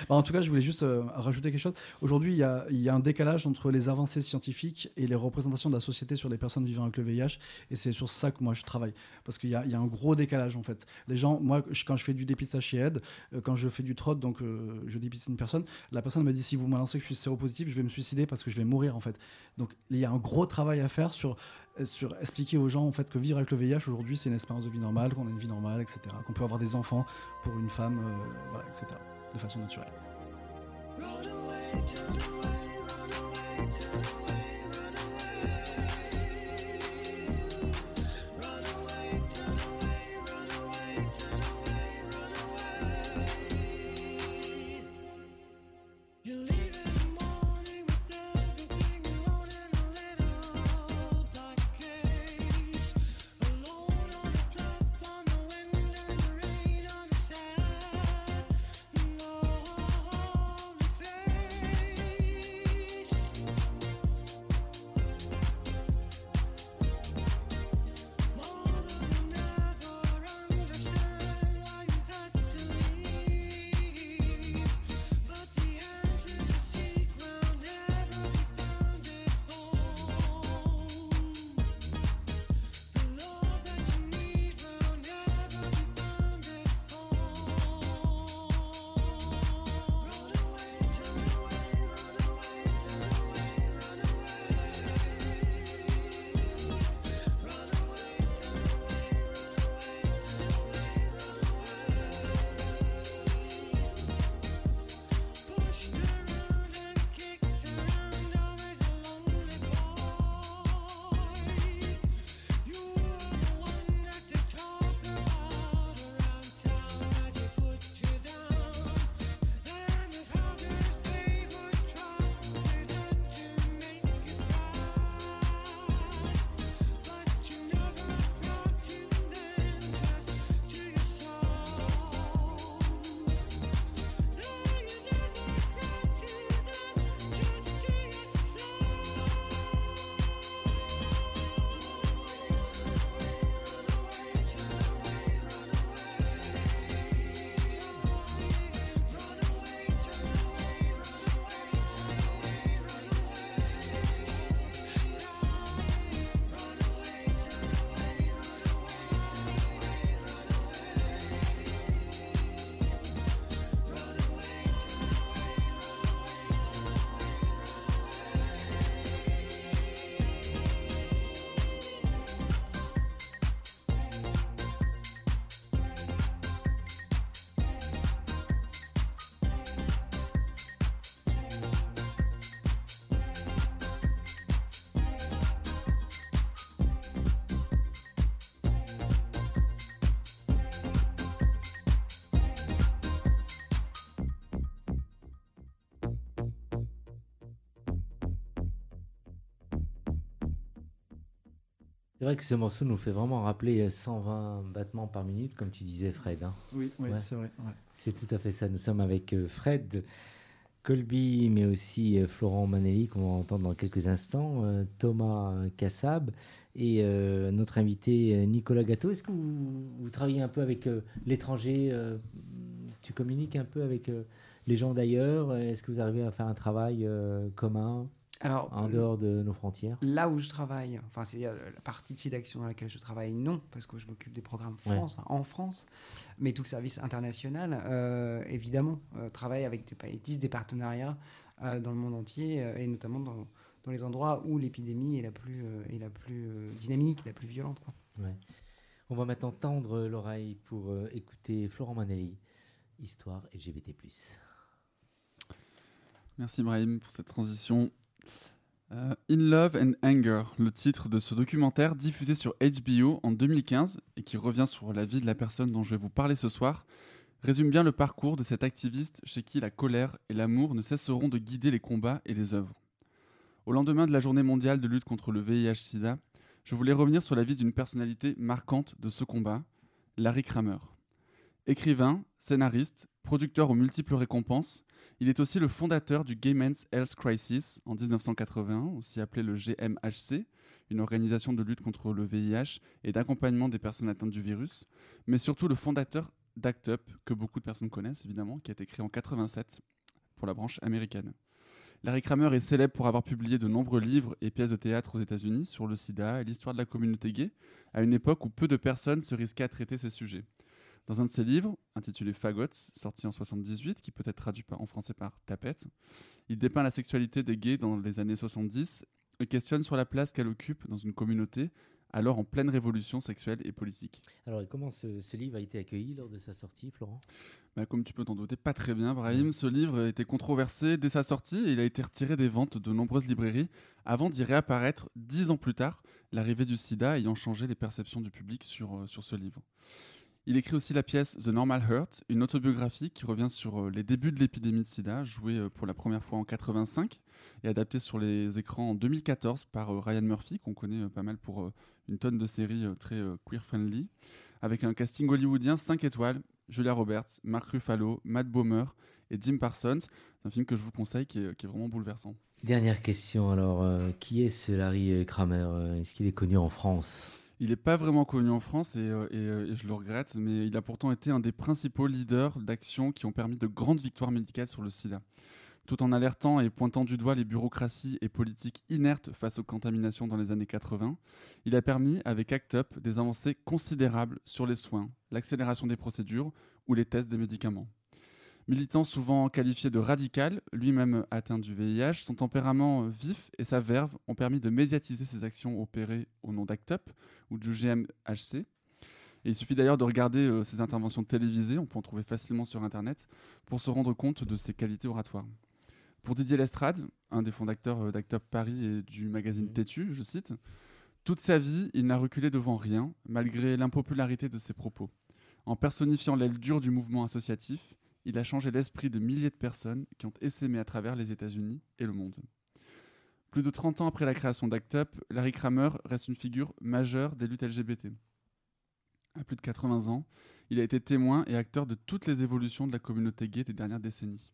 Bah, en tout cas, je voulais juste euh, rajouter quelque chose. Aujourd'hui, il y y a un décalage entre les avancées scientifiques et les représentations de la société sur les personnes vivant avec le VIH. Et c'est sur ça que moi, je travaille. Parce qu'il y y a un gros décalage, en fait. Les gens, moi, je- quand je fais du dépistage chez Aide, euh, quand je fais du trot, donc je dépiste une personne, la personne me dit si vous m'annoncez que je suis séropositif, je vais me suicider parce que je vais mourir, en fait. Donc, il y a un gros travail à faire sur, sur expliquer aux gens, en fait, que vivre avec le VIH, aujourd'hui, c'est une espérance de vie normale, qu'on a une vie normale, etc. Qu'on peut avoir des enfants pour une femme, euh, voilà, etc. De façon naturelle. C'est vrai que ce morceau nous fait vraiment rappeler euh, 120 battements par minute, comme tu disais, Fred. hein. Oui, oui Ouais. c'est vrai. ouais. C'est tout à fait ça. Nous sommes avec euh, Fred Colby, mais aussi euh, Florent Manelli, qu'on va entendre dans quelques instants, euh, Thomas Kassab et euh, notre invité euh, Nicolas Gâteau. Est-ce que vous, vous travaillez un peu avec euh, l'étranger euh, Tu communiques un peu avec euh, les gens d'ailleurs? Est-ce que vous arrivez à faire un travail euh, commun? Alors, en dehors de nos frontières là où je travaille, enfin c'est euh, la partie de d'action dans laquelle je travaille, non, parce que je m'occupe des programmes. France, en France, mais tout le service international, euh, évidemment, euh, travaille avec des, tisse des partenariats euh, dans le monde entier, euh, et notamment dans, dans les endroits où l'épidémie est la plus, euh, est la plus euh, dynamique, la plus violente. Quoi. Ouais. On va maintenant tendre l'oreille pour euh, écouter Florent Manelli, Histoire LGBT+. Merci Brahim pour cette transition. Euh, In Love and Anger, le titre de ce documentaire diffusé sur HBO en 2015 et qui revient sur la vie de la personne dont je vais vous parler ce soir, résume bien le parcours de cet activiste chez qui la colère et l'amour ne cesseront de guider les combats et les œuvres. Au lendemain de la journée mondiale de lutte contre le VIH-Sida, je voulais revenir sur la vie d'une personnalité marquante de ce combat, Larry Kramer. Écrivain, scénariste, producteur aux multiples récompenses, il est aussi le fondateur du Gay Men's Health Crisis en 1981, aussi appelé le GMHC, une organisation de lutte contre le VIH et d'accompagnement des personnes atteintes du virus, mais surtout le fondateur d'ACT UP, que beaucoup de personnes connaissent évidemment, qui a été créé en 87 pour la branche américaine. Larry Kramer est célèbre pour avoir publié de nombreux livres et pièces de théâtre aux États-Unis sur le sida et l'histoire de la communauté gay, à une époque où peu de personnes se risquaient à traiter ces sujets. Dans un de ses livres, intitulé Fagots, sorti en 78, qui peut être traduit en français par Tapette, il dépeint la sexualité des gays dans les années 70 et questionne sur la place qu'elle occupe dans une communauté alors en pleine révolution sexuelle et politique. Alors, et comment ce, ce livre a été accueilli lors de sa sortie, Florent? Bah, comme tu peux t'en douter, pas très bien, Brahim. Ce livre a été controversé dès sa sortie et il a été retiré des ventes de nombreuses librairies avant d'y réapparaître dix ans plus tard, l'arrivée du sida ayant changé les perceptions du public sur, euh, sur ce livre. Il écrit aussi la pièce The Normal Hurt, une autobiographie qui revient sur euh, les débuts de l'épidémie de sida, jouée euh, pour la première fois en 85 et adaptée sur les écrans en 2014 par euh, Ryan Murphy, qu'on connaît pas mal pour une tonne de séries très queer-friendly, avec un casting hollywoodien 5 étoiles, Julia Roberts, Mark Ruffalo, Matt Bomer et Jim Parsons. C'est un film que je vous conseille qui est, vraiment bouleversant. Dernière question, alors, qui est ce Larry Kramer Est-ce qu'il est connu en France? Il n'est pas vraiment connu en France et, euh, euh, et je le regrette, mais il a pourtant été un des principaux leaders d'action qui ont permis de grandes victoires médicales sur le sida. Tout en alertant et pointant du doigt les bureaucraties et politiques inertes face aux contaminations dans les années 80, il a permis, avec ACT UP, des avancées considérables sur les soins, l'accélération des procédures ou les tests des médicaments. Militant souvent qualifié de radical, lui-même atteint du VIH, son tempérament vif et sa verve ont permis de médiatiser ses actions opérées au nom d'ACT ou du GMHC. Et il suffit d'ailleurs de regarder euh, ses interventions télévisées, on peut en trouver facilement sur Internet, pour se rendre compte de ses qualités oratoires. Pour Didier Lestrade, un des fondateurs euh, d'ACT Paris et du magazine Mhm. Têtu, je cite, Toute sa vie, il n'a reculé devant rien, malgré l'impopularité de ses propos. En personnifiant l'aile dure du mouvement associatif, il a changé l'esprit de milliers de personnes qui ont essaimé à travers les États-Unis et le monde. Plus de 30 ans après la création d'ACT UP, Larry Kramer reste une figure majeure des luttes LGBT. À plus de 80 ans, il a été témoin et acteur de toutes les évolutions de la communauté gay des dernières décennies.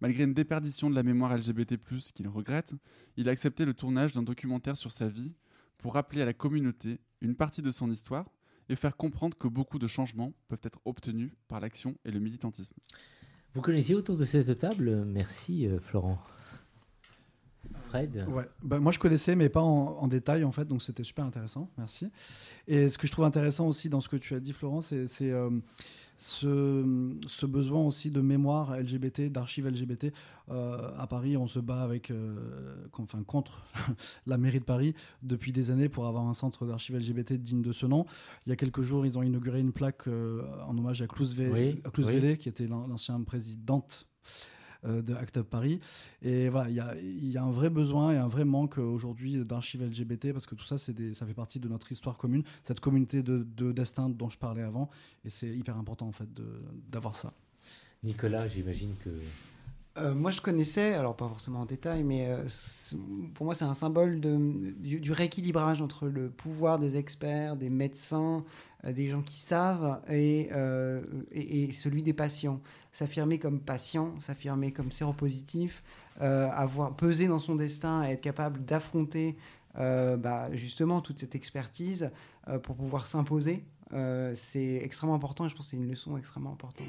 Malgré une déperdition de la mémoire LGBT+, qu'il regrette, il a accepté le tournage d'un documentaire sur sa vie pour rappeler à la communauté une partie de son histoire et faire comprendre que beaucoup de changements peuvent être obtenus par l'action et le militantisme. Vous connaissiez autour de cette table Merci, euh, Florent. Fred Ouais. Bah, moi, je connaissais, mais pas en, en détail, en fait, donc c'était super intéressant. Merci. Et ce que je trouve intéressant aussi dans ce que tu as dit, Florent, c'est c'est, euh, ce, ce besoin aussi de mémoire LGBT, d'archives LGBT. Euh, à Paris, on se bat avec, euh, con- enfin, contre la mairie de Paris depuis des années pour avoir un centre d'archives LGBT digne de ce nom. Il y a quelques jours, ils ont inauguré une plaque euh, en hommage à Claus Vé- Oui, qui était l'an- l'ancien présidente de Act Paris. Et voilà, il y a, un vrai besoin et un vrai manque euh, aujourd'hui d'archives LGBT parce que tout ça, des- ça fait partie de notre histoire commune, cette communauté de, de destin dont je parlais avant. Et c'est hyper important en fait d'avoir ça. Nicolas, j'imagine que Euh, moi, je connaissais, alors pas forcément en détail, mais euh, pour moi, c'est un symbole du, rééquilibrage entre le pouvoir des experts, des médecins, euh, des gens qui savent, et, celui des patients. S'affirmer comme patient, s'affirmer comme séropositif, avoir pesé dans son destin, être capable d'affronter bah, justement toute cette expertise pour pouvoir s'imposer, c'est extrêmement important. Et je pense que c'est une leçon extrêmement importante.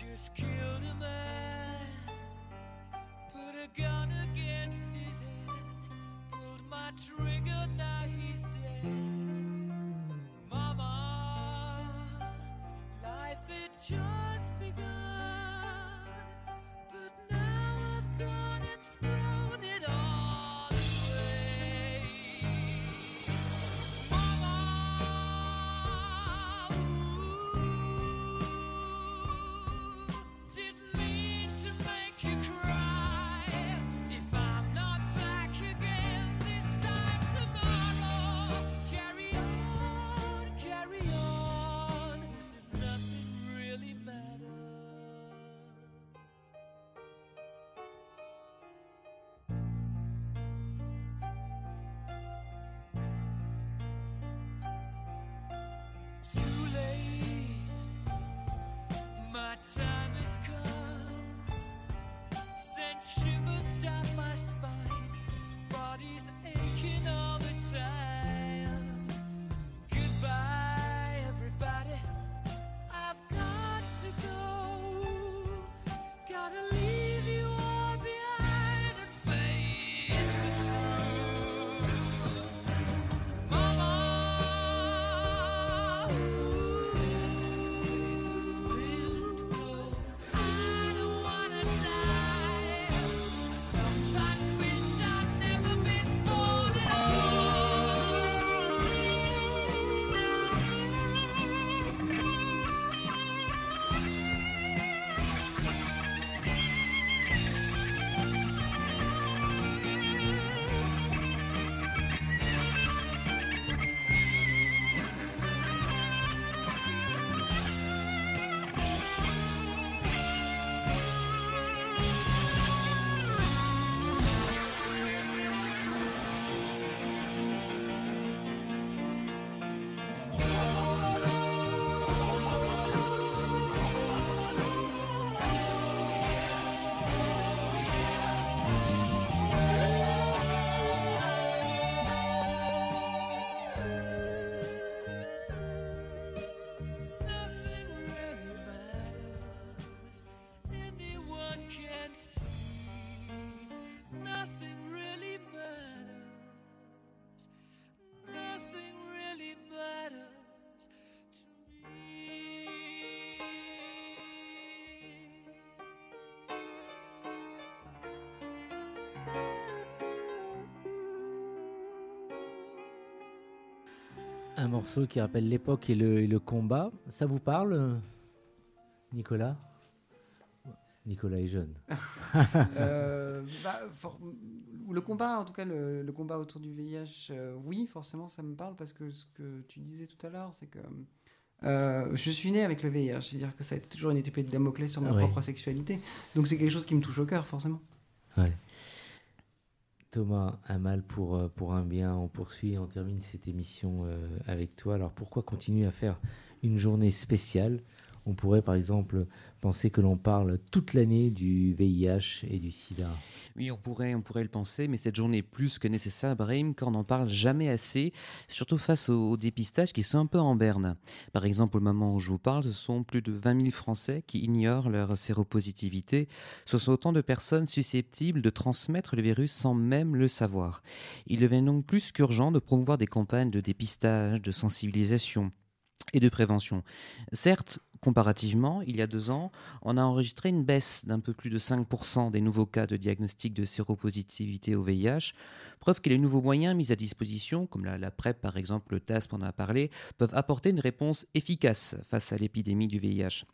Just killed a man, Un morceau qui rappelle l'époque et le, et le combat. Ça vous parle, Nicolas? Nicolas est jeune. Euh, bah, for- le combat, en tout cas le, le combat autour du VIH, euh, oui, forcément, ça me parle parce que ce que tu disais tout à l'heure, c'est que euh, je suis né avec le VIH, c'est-à-dire que ça a été toujours une épée de Damoclès sur ma propre sexualité. Donc c'est quelque chose qui me touche au cœur, forcément. Ouais. Thomas, un pour, euh, pour un bien. On poursuit et on termine cette émission euh, avec toi. Alors pourquoi continuer à faire une journée spéciale? On pourrait par exemple penser que l'on parle toute l'année du VIH et du sida. Oui, on pourrait, on pourrait le penser, mais cette journée est plus que nécessaire, Brahim, car on n'en parle jamais assez, surtout face aux, aux dépistages qui sont un peu en berne. Par exemple, au moment où je vous parle, ce sont plus de 20 000 Français qui ignorent leur séropositivité. Ce sont autant de personnes susceptibles de transmettre le virus sans même le savoir. Il devient donc plus qu'urgent de promouvoir des campagnes de dépistage, de sensibilisation et de prévention. Certes, comparativement, il y a deux ans, on a enregistré une baisse d'un peu plus de 5% des nouveaux cas de diagnostic de séropositivité au VIH, preuve que les nouveaux moyens mis à disposition, comme la, PrEP par exemple, le TASP, on en a parlé, peuvent apporter une réponse efficace face à l'épidémie du VIH.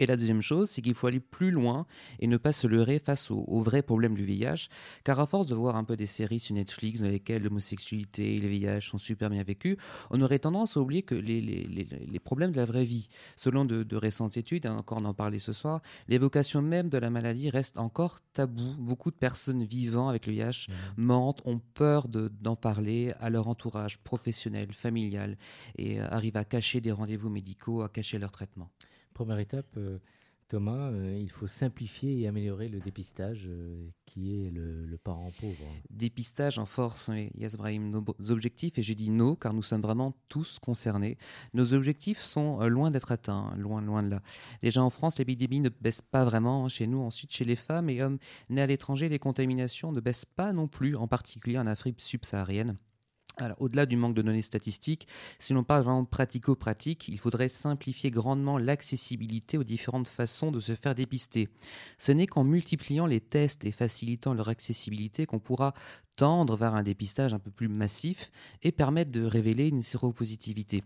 Et la deuxième chose, c'est qu'il faut aller plus loin et ne pas se leurrer face au, au vrai problème du VIH, car à force de voir un peu des séries sur Netflix dans lesquelles l'homosexualité et le VIH sont super bien vécus, on aurait tendance à oublier que les, les- les- les problèmes de la vraie vie, selon de, de récentes études, et encore on en parlait ce soir, l'évocation même de la maladie reste encore tabou. Beaucoup de personnes vivant avec le VIH mentent, ont peur de- d'en parler à leur entourage professionnel, familial, et euh, arrivent à cacher des rendez-vous médicaux, à cacher leur traitement. Première étape, euh, Thomas, euh, il faut simplifier et améliorer le dépistage euh, qui est le, parent pauvre. dépistage en force, oui, Yes Brahim, nos objectifs, et j'ai dit non car nous sommes vraiment tous concernés, nos objectifs sont loin d'être atteints, loin, loin de là. Déjà en France, l'épidémie ne baisse pas vraiment, hein, chez nous, ensuite chez les femmes et hommes nés à l'étranger, les contaminations ne baissent pas non plus, en particulier en Afrique subsaharienne. Au-delà du manque de données statistiques, si l'on parle vraiment pratico-pratique, il faudrait simplifier grandement l'accessibilité aux différentes façons de se faire dépister. Ce n'est qu'en multipliant les tests et facilitant leur accessibilité qu'on pourra tendre vers un dépistage un peu plus massif et permettre de révéler une séropositivité.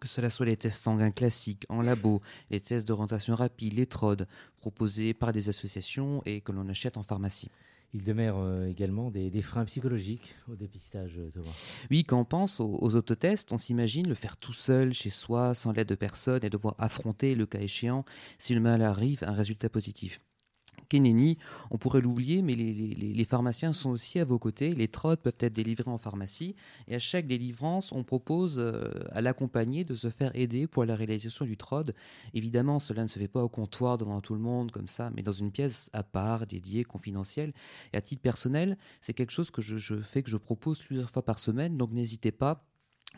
Que cela soit les tests sanguins classiques en labo, les tests d'orientation rapide, les TROD, proposés par des associations et que l'on achète en pharmacie. Il demeure euh, également des, freins psychologiques au dépistage, euh, Thomas. Oui, quand on pense aux, aux autotests, on s'imagine le faire tout seul, chez soi, sans l'aide de personne, et devoir affronter, le cas échéant, si le mal arrive, un résultat positif. On pourrait l'oublier, mais les, pharmaciens sont aussi à vos côtés. Les trottes peuvent être délivrés en pharmacie. Et à chaque délivrance, on propose euh, à l'accompagné de se faire aider pour la réalisation du TROD. Évidemment, cela ne se fait pas au comptoir devant tout le monde comme ça, mais dans une pièce à part, dédiée, confidentielle. Et à titre personnel, c'est quelque chose que je, je fais, que je propose plusieurs fois par semaine. Donc n'hésitez pas.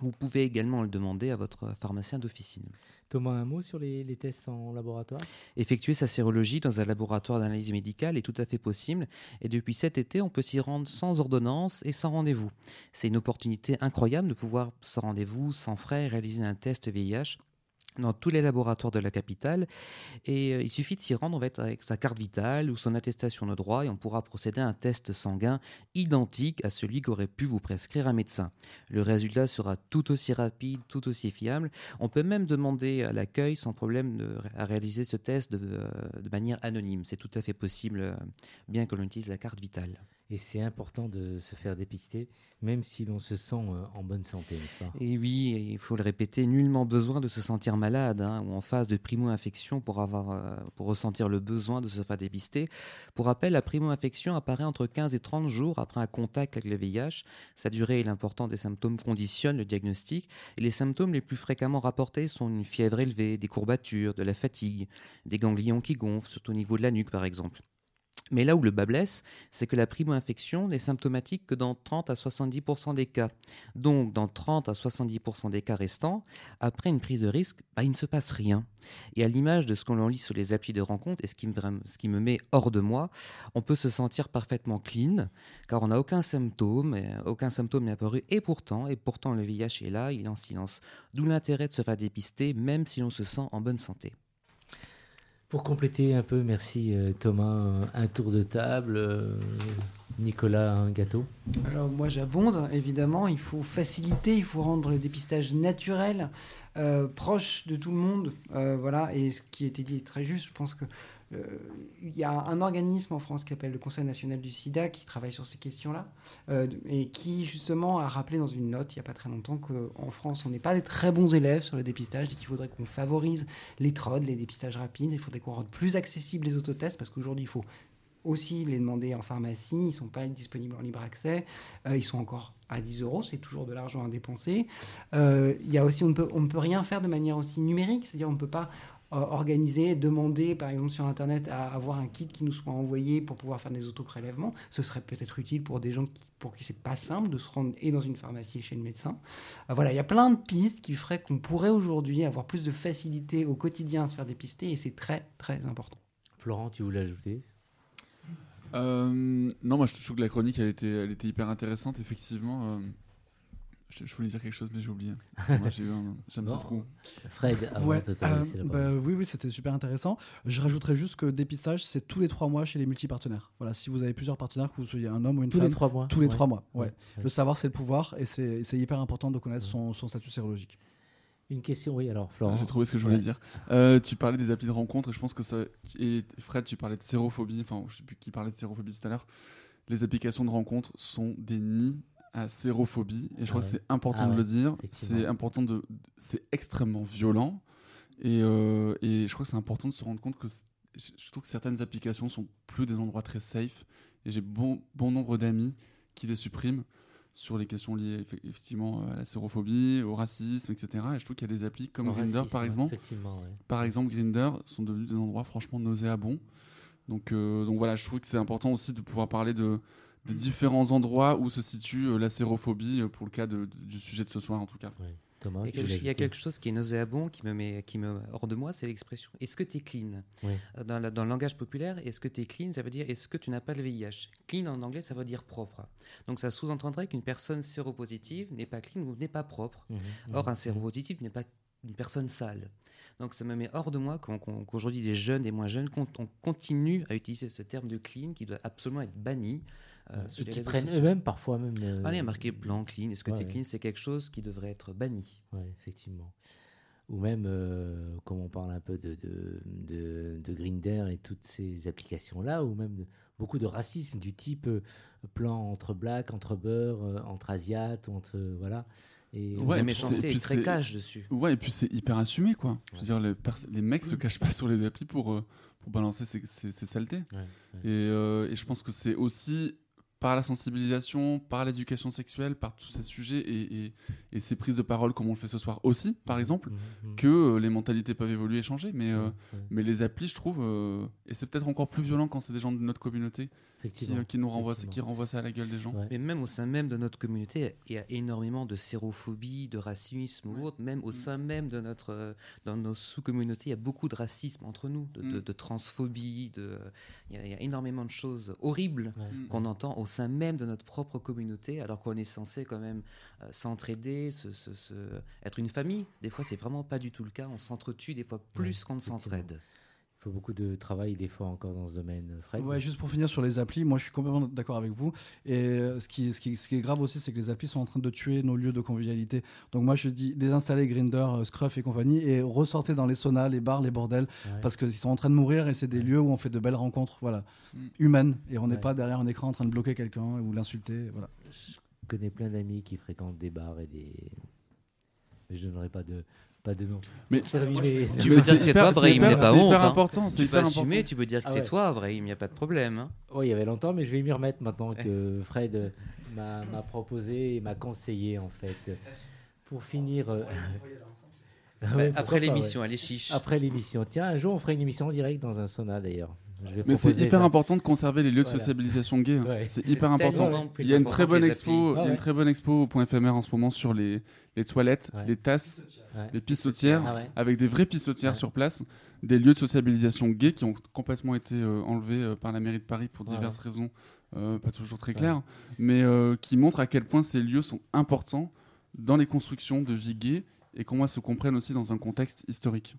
Vous pouvez également le demander à votre pharmacien d'officine. Thomas, un mot sur les, tests en laboratoire? Effectuer sa sérologie dans un laboratoire d'analyse médicale est tout à fait possible et depuis cet été, on peut s'y rendre sans ordonnance et sans rendez-vous. C'est une opportunité incroyable de pouvoir, sans rendez-vous, sans frais, réaliser un test VIH dans tous les laboratoires de la capitale. Et euh, il suffit de s'y rendre, avec sa carte vitale ou son attestation de droit et on pourra procéder à un test sanguin identique à celui qu'aurait pu vous prescrire un médecin. Le résultat sera tout aussi rapide, tout aussi fiable. On peut même demander à l'accueil sans problème de, à réaliser ce test de, euh, de manière anonyme. C'est tout à fait possible, euh, bien que l'on utilise la carte vitale. Et c'est important de se faire dépister, même si l'on se sent euh, en bonne santé, n'est-ce pas? Et oui, il faut le répéter, nullement besoin de se sentir malade hein, ou en phase de primo-infection pour, avoir, euh, pour ressentir le besoin de se faire dépister. Pour rappel, la primo-infection apparaît entre 15 et 30 jours après un contact avec le VIH. Sa durée et l'importance des symptômes conditionnent le diagnostic. Et les symptômes les plus fréquemment rapportés sont une fièvre élevée, des courbatures, de la fatigue, des ganglions qui gonflent, surtout au niveau de la nuque par exemple. Mais là où le bas blesse, c'est que la primo-infection n'est symptomatique que dans 30 à 70% des cas. Donc, dans 30 à 70% des cas restants, après une prise de risque, bah, il ne se passe rien. Et à l'image de ce qu'on en lit sur les applis de rencontre, et ce qui, me, ce qui me met hors de moi, on peut se sentir parfaitement clean, car on n'a aucun symptôme, aucun symptôme n'est apparu, et pourtant, et pourtant le VIH est là, il est en silence. D'où l'intérêt de se faire dépister, même si l'on se sent en bonne santé. Pour compléter un peu, merci euh, Thomas, un tour de table. Euh, Nicolas, gâteau? Alors moi j'abonde, évidemment, il faut faciliter, il faut rendre le dépistage naturel, euh, proche de tout le monde, euh, voilà, et ce qui a été dit est très juste, je pense que euh, il y a un organisme en France qui s'appelle le Conseil national du sida qui travaille sur ces questions-là euh, et qui justement a rappelé dans une note il n'y a pas très longtemps qu'en France on n'est pas des très bons élèves sur le dépistage et qu'il faudrait qu'on favorise les TROD, les dépistages rapides, il faudrait qu'on rende plus accessibles les autotests parce qu'aujourd'hui il faut aussi les demander en pharmacie, ils ne sont pas disponibles en libre accès, euh, ils sont encore à 10 euros, c'est toujours de l'argent à dépenser. Euh, il y a aussi, on ne peut, rien faire de manière aussi numérique, c'est-à-dire on ne peut pas euh, organiser, demander par exemple sur Internet à avoir un kit qui nous soit envoyé pour pouvoir faire des autoprélèvements. Ce serait peut-être utile pour des gens pour qui c'est pas simple de se rendre et dans une pharmacie et chez le médecin. Voilà, il y a plein de pistes qui feraient qu'on pourrait aujourd'hui avoir plus de facilité au quotidien à se faire dépister et c'est très très important. Florent, tu voulais ajouter? Euh, non, moi je trouve que la chronique elle était, elle était hyper intéressante, effectivement. euh, je, je voulais dire quelque chose, mais j'ai oublié. Moi, j'ai eu un, j'ai un Non. petit trou. Fred, avant Ouais, de te euh, bah, oui, oui, c'était super intéressant. Je rajouterais juste que dépistage, c'est tous les trois mois chez les multipartenaires. Voilà, si vous avez plusieurs partenaires, que vous soyez un homme ou une Tous femme, les trois mois tous les Ouais. trois mois. Ouais. Ouais, ouais. Le savoir, c'est le pouvoir, et c'est c'est hyper important de connaître Ouais. son, son statut sérologique. Une question, oui, alors Florent. J'ai trouvé ce que je voulais Ouais. dire. Euh, tu parlais des applis de rencontre et je pense que ça. Et Fred, tu parlais de sérophobie. Enfin, je sais plus qui parlait de sérophobie tout à l'heure. Les applications de rencontre sont des nids à sérophobie et je crois Ah que c'est important Ah de ouais, le dire. C'est important de. C'est extrêmement violent et, euh, et je crois que c'est important de se rendre compte que je trouve que certaines applications sont plus des endroits très safe et j'ai bon, bon nombre d'amis qui les suppriment sur les questions liées effe- effectivement à la sérophobie, au racisme, etc. Et je trouve qu'il y a des applis comme racisme, par exemple ouais. par exemple Grinder sont devenus des endroits franchement nauséabonds. Donc, euh, donc voilà, je trouve que c'est important aussi de pouvoir parler de, des différents endroits où se situe euh, la sérophobie euh, pour le cas de- du sujet de ce soir en tout cas. Thomas, Il y a quelque- y a chose qui est nauséabond, qui me met, qui me hors de moi, c'est l'expression est-ce que tu es clean Oui. Euh, dans, la- dans le langage populaire, est-ce que tu es clean Ça veut dire est-ce que tu n'as pas le VIH Clean en anglais, ça veut dire propre. Donc ça sous-entendrait qu'une personne séropositive n'est pas clean ou n'est pas propre. Mhm, Or, mhm, un séropositif n'est pas une personne sale. Donc ça me met hors de moi qu'aujourd'hui les jeunes et moins jeunes on continue à utiliser ce terme de clean qui doit absolument être banni euh, Et qui prennent eux-mêmes parfois même. euh, Ah, il y a marqué blanc, clean. Est-ce que Ouais, tu es ouais. clean C'est quelque chose qui devrait être banni. Ouais, effectivement. Ou même, euh, comme on parle un peu de, de, de, de Grindr et toutes ces applications-là, ou même de- beaucoup de racisme du type euh, plan entre blacks, entre beurre, euh, entre asiates, ou entre. voilà. Et, Ouais, et méchanceté puis très cash dessus. Ouais, et puis c'est hyper assumé quoi. Je veux dire, les, mecs se cachent pas sur les applis pour, pour balancer ces, ces- ces saletés. Ouais, ouais. Et, euh, et je pense que c'est aussi par la sensibilisation, par l'éducation sexuelle, par tous ces sujets et, et- et ces prises de parole comme on le fait ce soir aussi, par exemple, Mhm, que euh, les mentalités peuvent évoluer et changer. Mais, euh, mais les applis, je trouve, euh, et c'est peut-être encore plus violent quand c'est des gens de notre communauté Effectivement. euh, qui nous renvoient, effectivement. qui renvoient ça à la gueule des gens. Ouais. Mais même au sein même de notre communauté, il y a énormément de sérophobie, de racisme ou autre. Même au Mm. sein même de notre, euh, dans nos sous-communautés, il y a beaucoup de racisme entre nous, de, de- Mm. de transphobie. De, il, y a, il y a énormément de choses horribles Ouais. Mm. qu'on entend au sein même de notre propre communauté, alors qu'on est censé quand même euh, s'entraider, se, se- se- être une famille. Des fois, c'est vraiment pas du tout le cas. On s'entretue des fois plus qu'on ne s'entraide. Il faut beaucoup de travail, des fois, encore dans ce domaine. Fred Ouais, juste pour finir sur les applis, moi je suis complètement d'accord avec vous. Et euh, ce qui, ce, qui, ce qui est grave aussi, c'est que les applis sont en train de tuer nos lieux de convivialité. Donc moi je dis désinstaller Grinder, euh, Scruff et compagnie et ressortez dans les saunas, les bars, les bordels, Ouais. parce qu'ils sont en train de mourir et c'est des Ouais. lieux où on fait de belles rencontres voilà, Mm. humaines. Et on n'est Ouais. pas derrière un écran en train de bloquer quelqu'un ou l'insulter. Voilà. Je connais plein d'amis qui fréquentent des bars et des. Mais je donnerai pas de, pas de nom. Mais- Tu peux dire que c'est hyper- toi, Brahim, hyper- il n'y a pas c'est honte, hyper hein. important, c'est Tu peux hyper assumer, tu peux dire que c'est toi, Brahim, il n'y a pas de problème. hein. Oh, il y avait longtemps, mais je vais m'y remettre maintenant que Fred m'a proposé et m'a conseillé, en fait. Pour finir. euh, ah Bah, après l'émission, allez chiche. ouais. Après l'émission. Tiens, un jour, on fera une émission en direct dans un sauna, d'ailleurs. Je vais Mais c'est hyper important de conserver les lieux de Voilà. socialisation gay. hein. Ouais. C'est hyper important. Il y a une très bonne expo, applis. il y a une très bonne expo au point éphémère en ce moment sur les, les toilettes, Ouais. les tasses, Ouais. les pissotières, Ah avec des vraies pissotières sur place, des lieux de sociabilisation gays qui ont complètement été euh, enlevés euh, par la mairie de Paris pour diverses raisons, euh, pas toujours très claires, mais qui montrent à quel point ces lieux sont importants dans les constructions de vie gay et comment elles se comprennent aussi dans un contexte historique.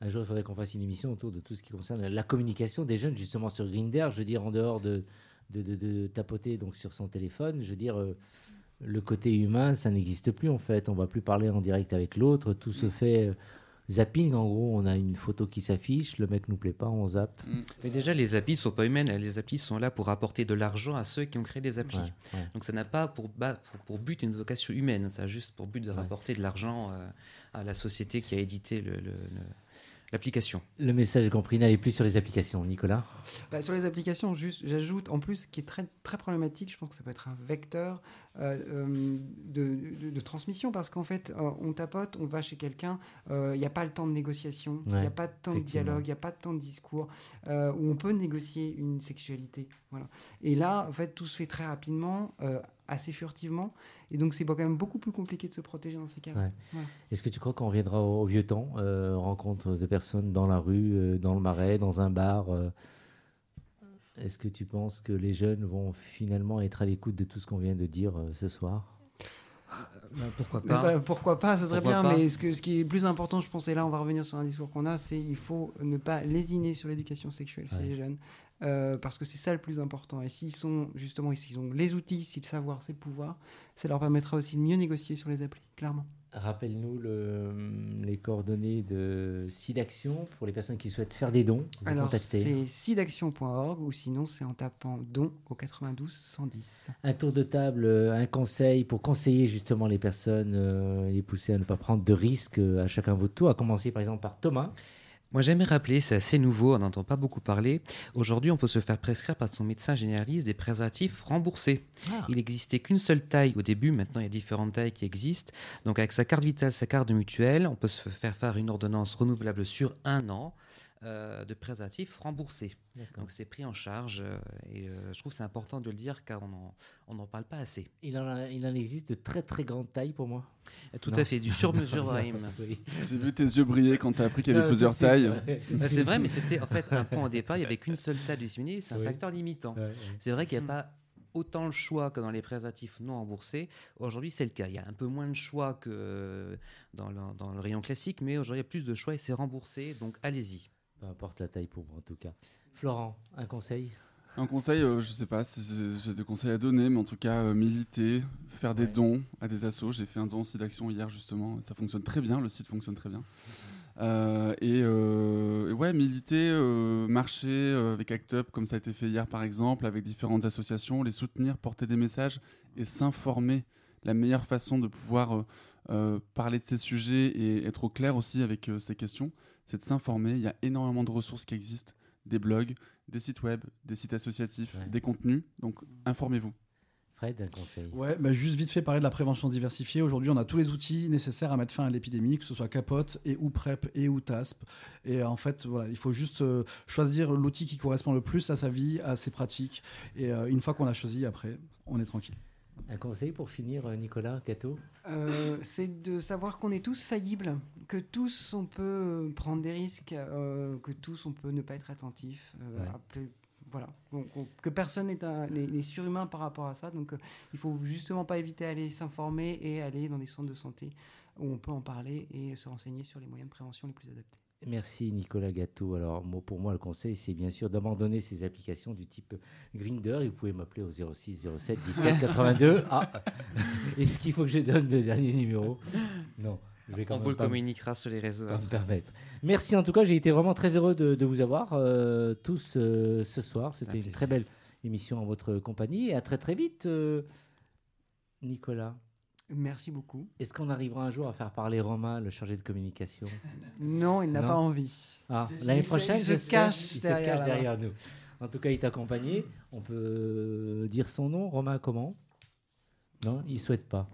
Un jour, il faudrait qu'on fasse une émission autour de tout ce qui concerne la communication des jeunes, justement sur Grinder. Je veux dire, en dehors de, de, de- de tapoter donc sur son téléphone, je veux dire, euh, le côté humain, ça n'existe plus en fait. On va plus parler en direct avec l'autre. Tout se fait euh, zapping. En gros, on a une photo qui s'affiche, le mec nous plaît pas, on zappe. Mais déjà, les applis sont pas humaines. Les applis sont là pour apporter de l'argent à ceux qui ont créé des applis. Ouais, ouais. Donc ça n'a pas pour, ba- pour, pour but une vocation humaine. Ça a juste pour but de Ouais. rapporter de l'argent euh, à la société qui a édité le, le- le- l'application. Le message est compris, n'allez plus sur les applications. Nicolas? Bah, sur les applications, juste, j'ajoute en plus, ce qui est très, très problématique, je pense que ça peut être un vecteur de, de- de transmission parce qu'en fait, euh, on tapote, on va chez quelqu'un, euh, il n'y a pas le temps de négociation, il n'y Ouais, a pas de temps de dialogue, il n'y a pas de temps de discours euh, où on peut négocier une sexualité. Voilà. Et là, en fait, tout se fait très rapidement, euh, assez furtivement, et donc c'est quand même beaucoup plus compliqué de se protéger dans ces cas-là. Ouais. Est-ce que tu crois qu'on reviendra au, au vieux temps euh, Rencontre de personnes dans la rue, euh, dans le marais, dans un bar euh, Est-ce que tu penses que les jeunes vont finalement être à l'écoute de tout ce qu'on vient de dire euh, ce soir? Pourquoi Mais pas bah, pourquoi pas, ce serait Pourquoi bien, pas mais ce, que, ce qui est plus important, je pense, et là on va revenir sur un discours qu'on a, c'est il faut ne pas lésiner sur l'éducation sexuelle chez Ouais. les jeunes, euh, parce que c'est ça le plus important. Et s'ils sont, justement, s'ils ont les outils, si le savoir, c'est le pouvoir, ça leur permettra aussi de mieux négocier sur les applis, clairement. Rappelle-nous le- les coordonnées de SIDAction pour les personnes qui souhaitent faire des dons. vous Alors, c'est sidaction.org ou sinon c'est en tapant don au 92 110. Un tour de table, euh, un conseil pour conseiller justement les personnes, euh, les pousser à ne pas prendre de risques euh, à chacun votre tour, à commencer par exemple par Thomas. Moi, j'aimerais rappeler, c'est assez nouveau, on n'entend pas beaucoup parler. Aujourd'hui, on peut se faire prescrire par son médecin généraliste des préservatifs remboursés. Il n'existait qu'une seule taille au début, maintenant il y a différentes tailles qui existent. Donc avec sa carte vitale, sa carte mutuelle, on peut se faire faire une ordonnance renouvelable sur un an euh, de préservatifs remboursés. Donc c'est pris en charge euh, et euh, je trouve que c'est important de le dire car on n'en on n'en parle pas assez. Il en, a- il en existe de très très grandes tailles pour moi. Tout Non. à fait, du sur-mesure Brahim. Oui. J'ai vu tes yeux briller quand tu as appris qu'il y avait Non, plusieurs tailles. ouais. C'est vrai, mais c'était en fait un point au départ, il n'y avait qu'une seule taille du simili, c'est un Oui. facteur limitant. Ouais, ouais. C'est vrai qu'il n'y a pas autant le choix que dans les préservatifs non remboursés. Aujourd'hui, c'est le cas. Il y a un peu moins de choix que dans le, dans le rayon classique, mais aujourd'hui, il y a plus de choix et c'est remboursé. Donc, allez-y. Peu importe la taille pour moi en tout cas. Florent, un conseil? Un conseil, euh, je sais pas si j'ai- des conseils à donner, mais en tout cas, euh, militer, faire des Ouais. dons à des assos. J'ai fait un don aussi d'action hier, justement. Ça fonctionne très bien, le site fonctionne très bien. Euh, et, euh, et ouais, militer, marcher avec ACT UP, comme ça a été fait hier par exemple, avec différentes associations, les soutenir, porter des messages et s'informer. La meilleure façon de pouvoir parler de ces sujets et être au clair aussi avec ces questions, c'est de s'informer. Il y a énormément de ressources qui existent, des blogs, des sites web, des sites associatifs, Ouais. des contenus. Donc informez-vous. Fred, un conseil Ouais, bah, juste vite fait parler de la prévention diversifiée. Aujourd'hui, on a tous les outils nécessaires à mettre fin à l'épidémie, que ce soit capote et ou PrEP et ou TASP. Et euh, en fait, voilà, il faut juste euh, choisir l'outil qui correspond le plus à sa vie, à ses pratiques. Et euh, une fois qu'on l'a choisi, après, on est tranquille. Un conseil pour finir, euh, Nicolas, Cato Euh, c'est de savoir qu'on est tous faillibles, que tous on peut prendre des risques, euh, que tous on peut ne pas être attentif. euh, Ouais. appeler- voilà, Donc, on- que personne n'est surhumain par rapport à ça. Donc il faut justement pas éviter d'aller s'informer et aller dans des centres de santé où on peut en parler et se renseigner sur les moyens de prévention les plus adaptés. Merci Nicolas Gâteau. Alors pour moi, le conseil, c'est bien sûr d'abandonner ces applications du type Grinder. Et vous pouvez m'appeler au 06 07 17 82. Ah, est-ce qu'il faut que je donne le dernier numéro? Non. Je vais quand On vous le communiquera sur les réseaux. me permettre. Merci en tout cas, j'ai été vraiment très heureux de, de vous avoir euh, tous euh, ce soir. C'était une très belle émission en votre compagnie et à très très vite, euh, Nicolas. Merci beaucoup. Est-ce qu'on arrivera un jour à faire parler Romain, le chargé de communication Non, il n'a pas envie. Ah, l'année prochaine, il se cache il se derrière cache là-bas. derrière nous. En tout cas, il t'accompagnait. On peut dire son nom, Romain comment? Non, il souhaite pas.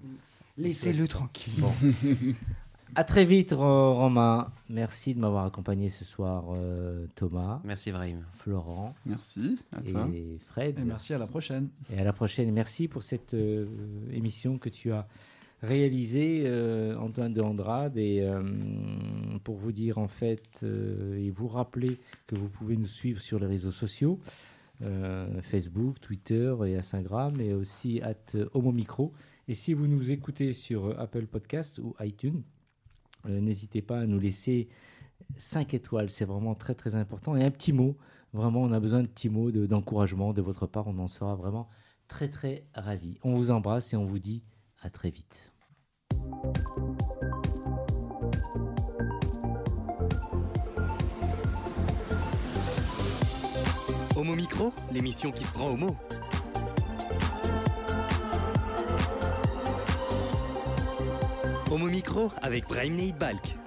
Laissez-le tranquille. Bon. à très vite, Ro- Romain. Merci de m'avoir accompagné ce soir, euh, Thomas, Merci, Brahim. Florent Merci à toi. et Fred. Et merci, à la prochaine. Et à la prochaine. Merci pour cette euh, émission que tu as réalisée, euh, Antoine de Andrade. Et euh, pour vous dire, en fait, euh, et vous rappeler que vous pouvez nous suivre sur les réseaux sociaux euh, Facebook, Twitter et Instagram, et aussi at Homo Micro. Et si vous nous écoutez sur Apple Podcast ou iTunes, n'hésitez pas à nous laisser 5 étoiles. C'est vraiment très, très important. Et un petit mot. Vraiment, on a besoin de petits mots de- d'encouragement de, votre part. On en sera vraiment très, très ravis. On vous embrasse et on vous dit à très vite. Homo Micro, l'émission qui se prend au. Homo Micro avec Brahim Balk.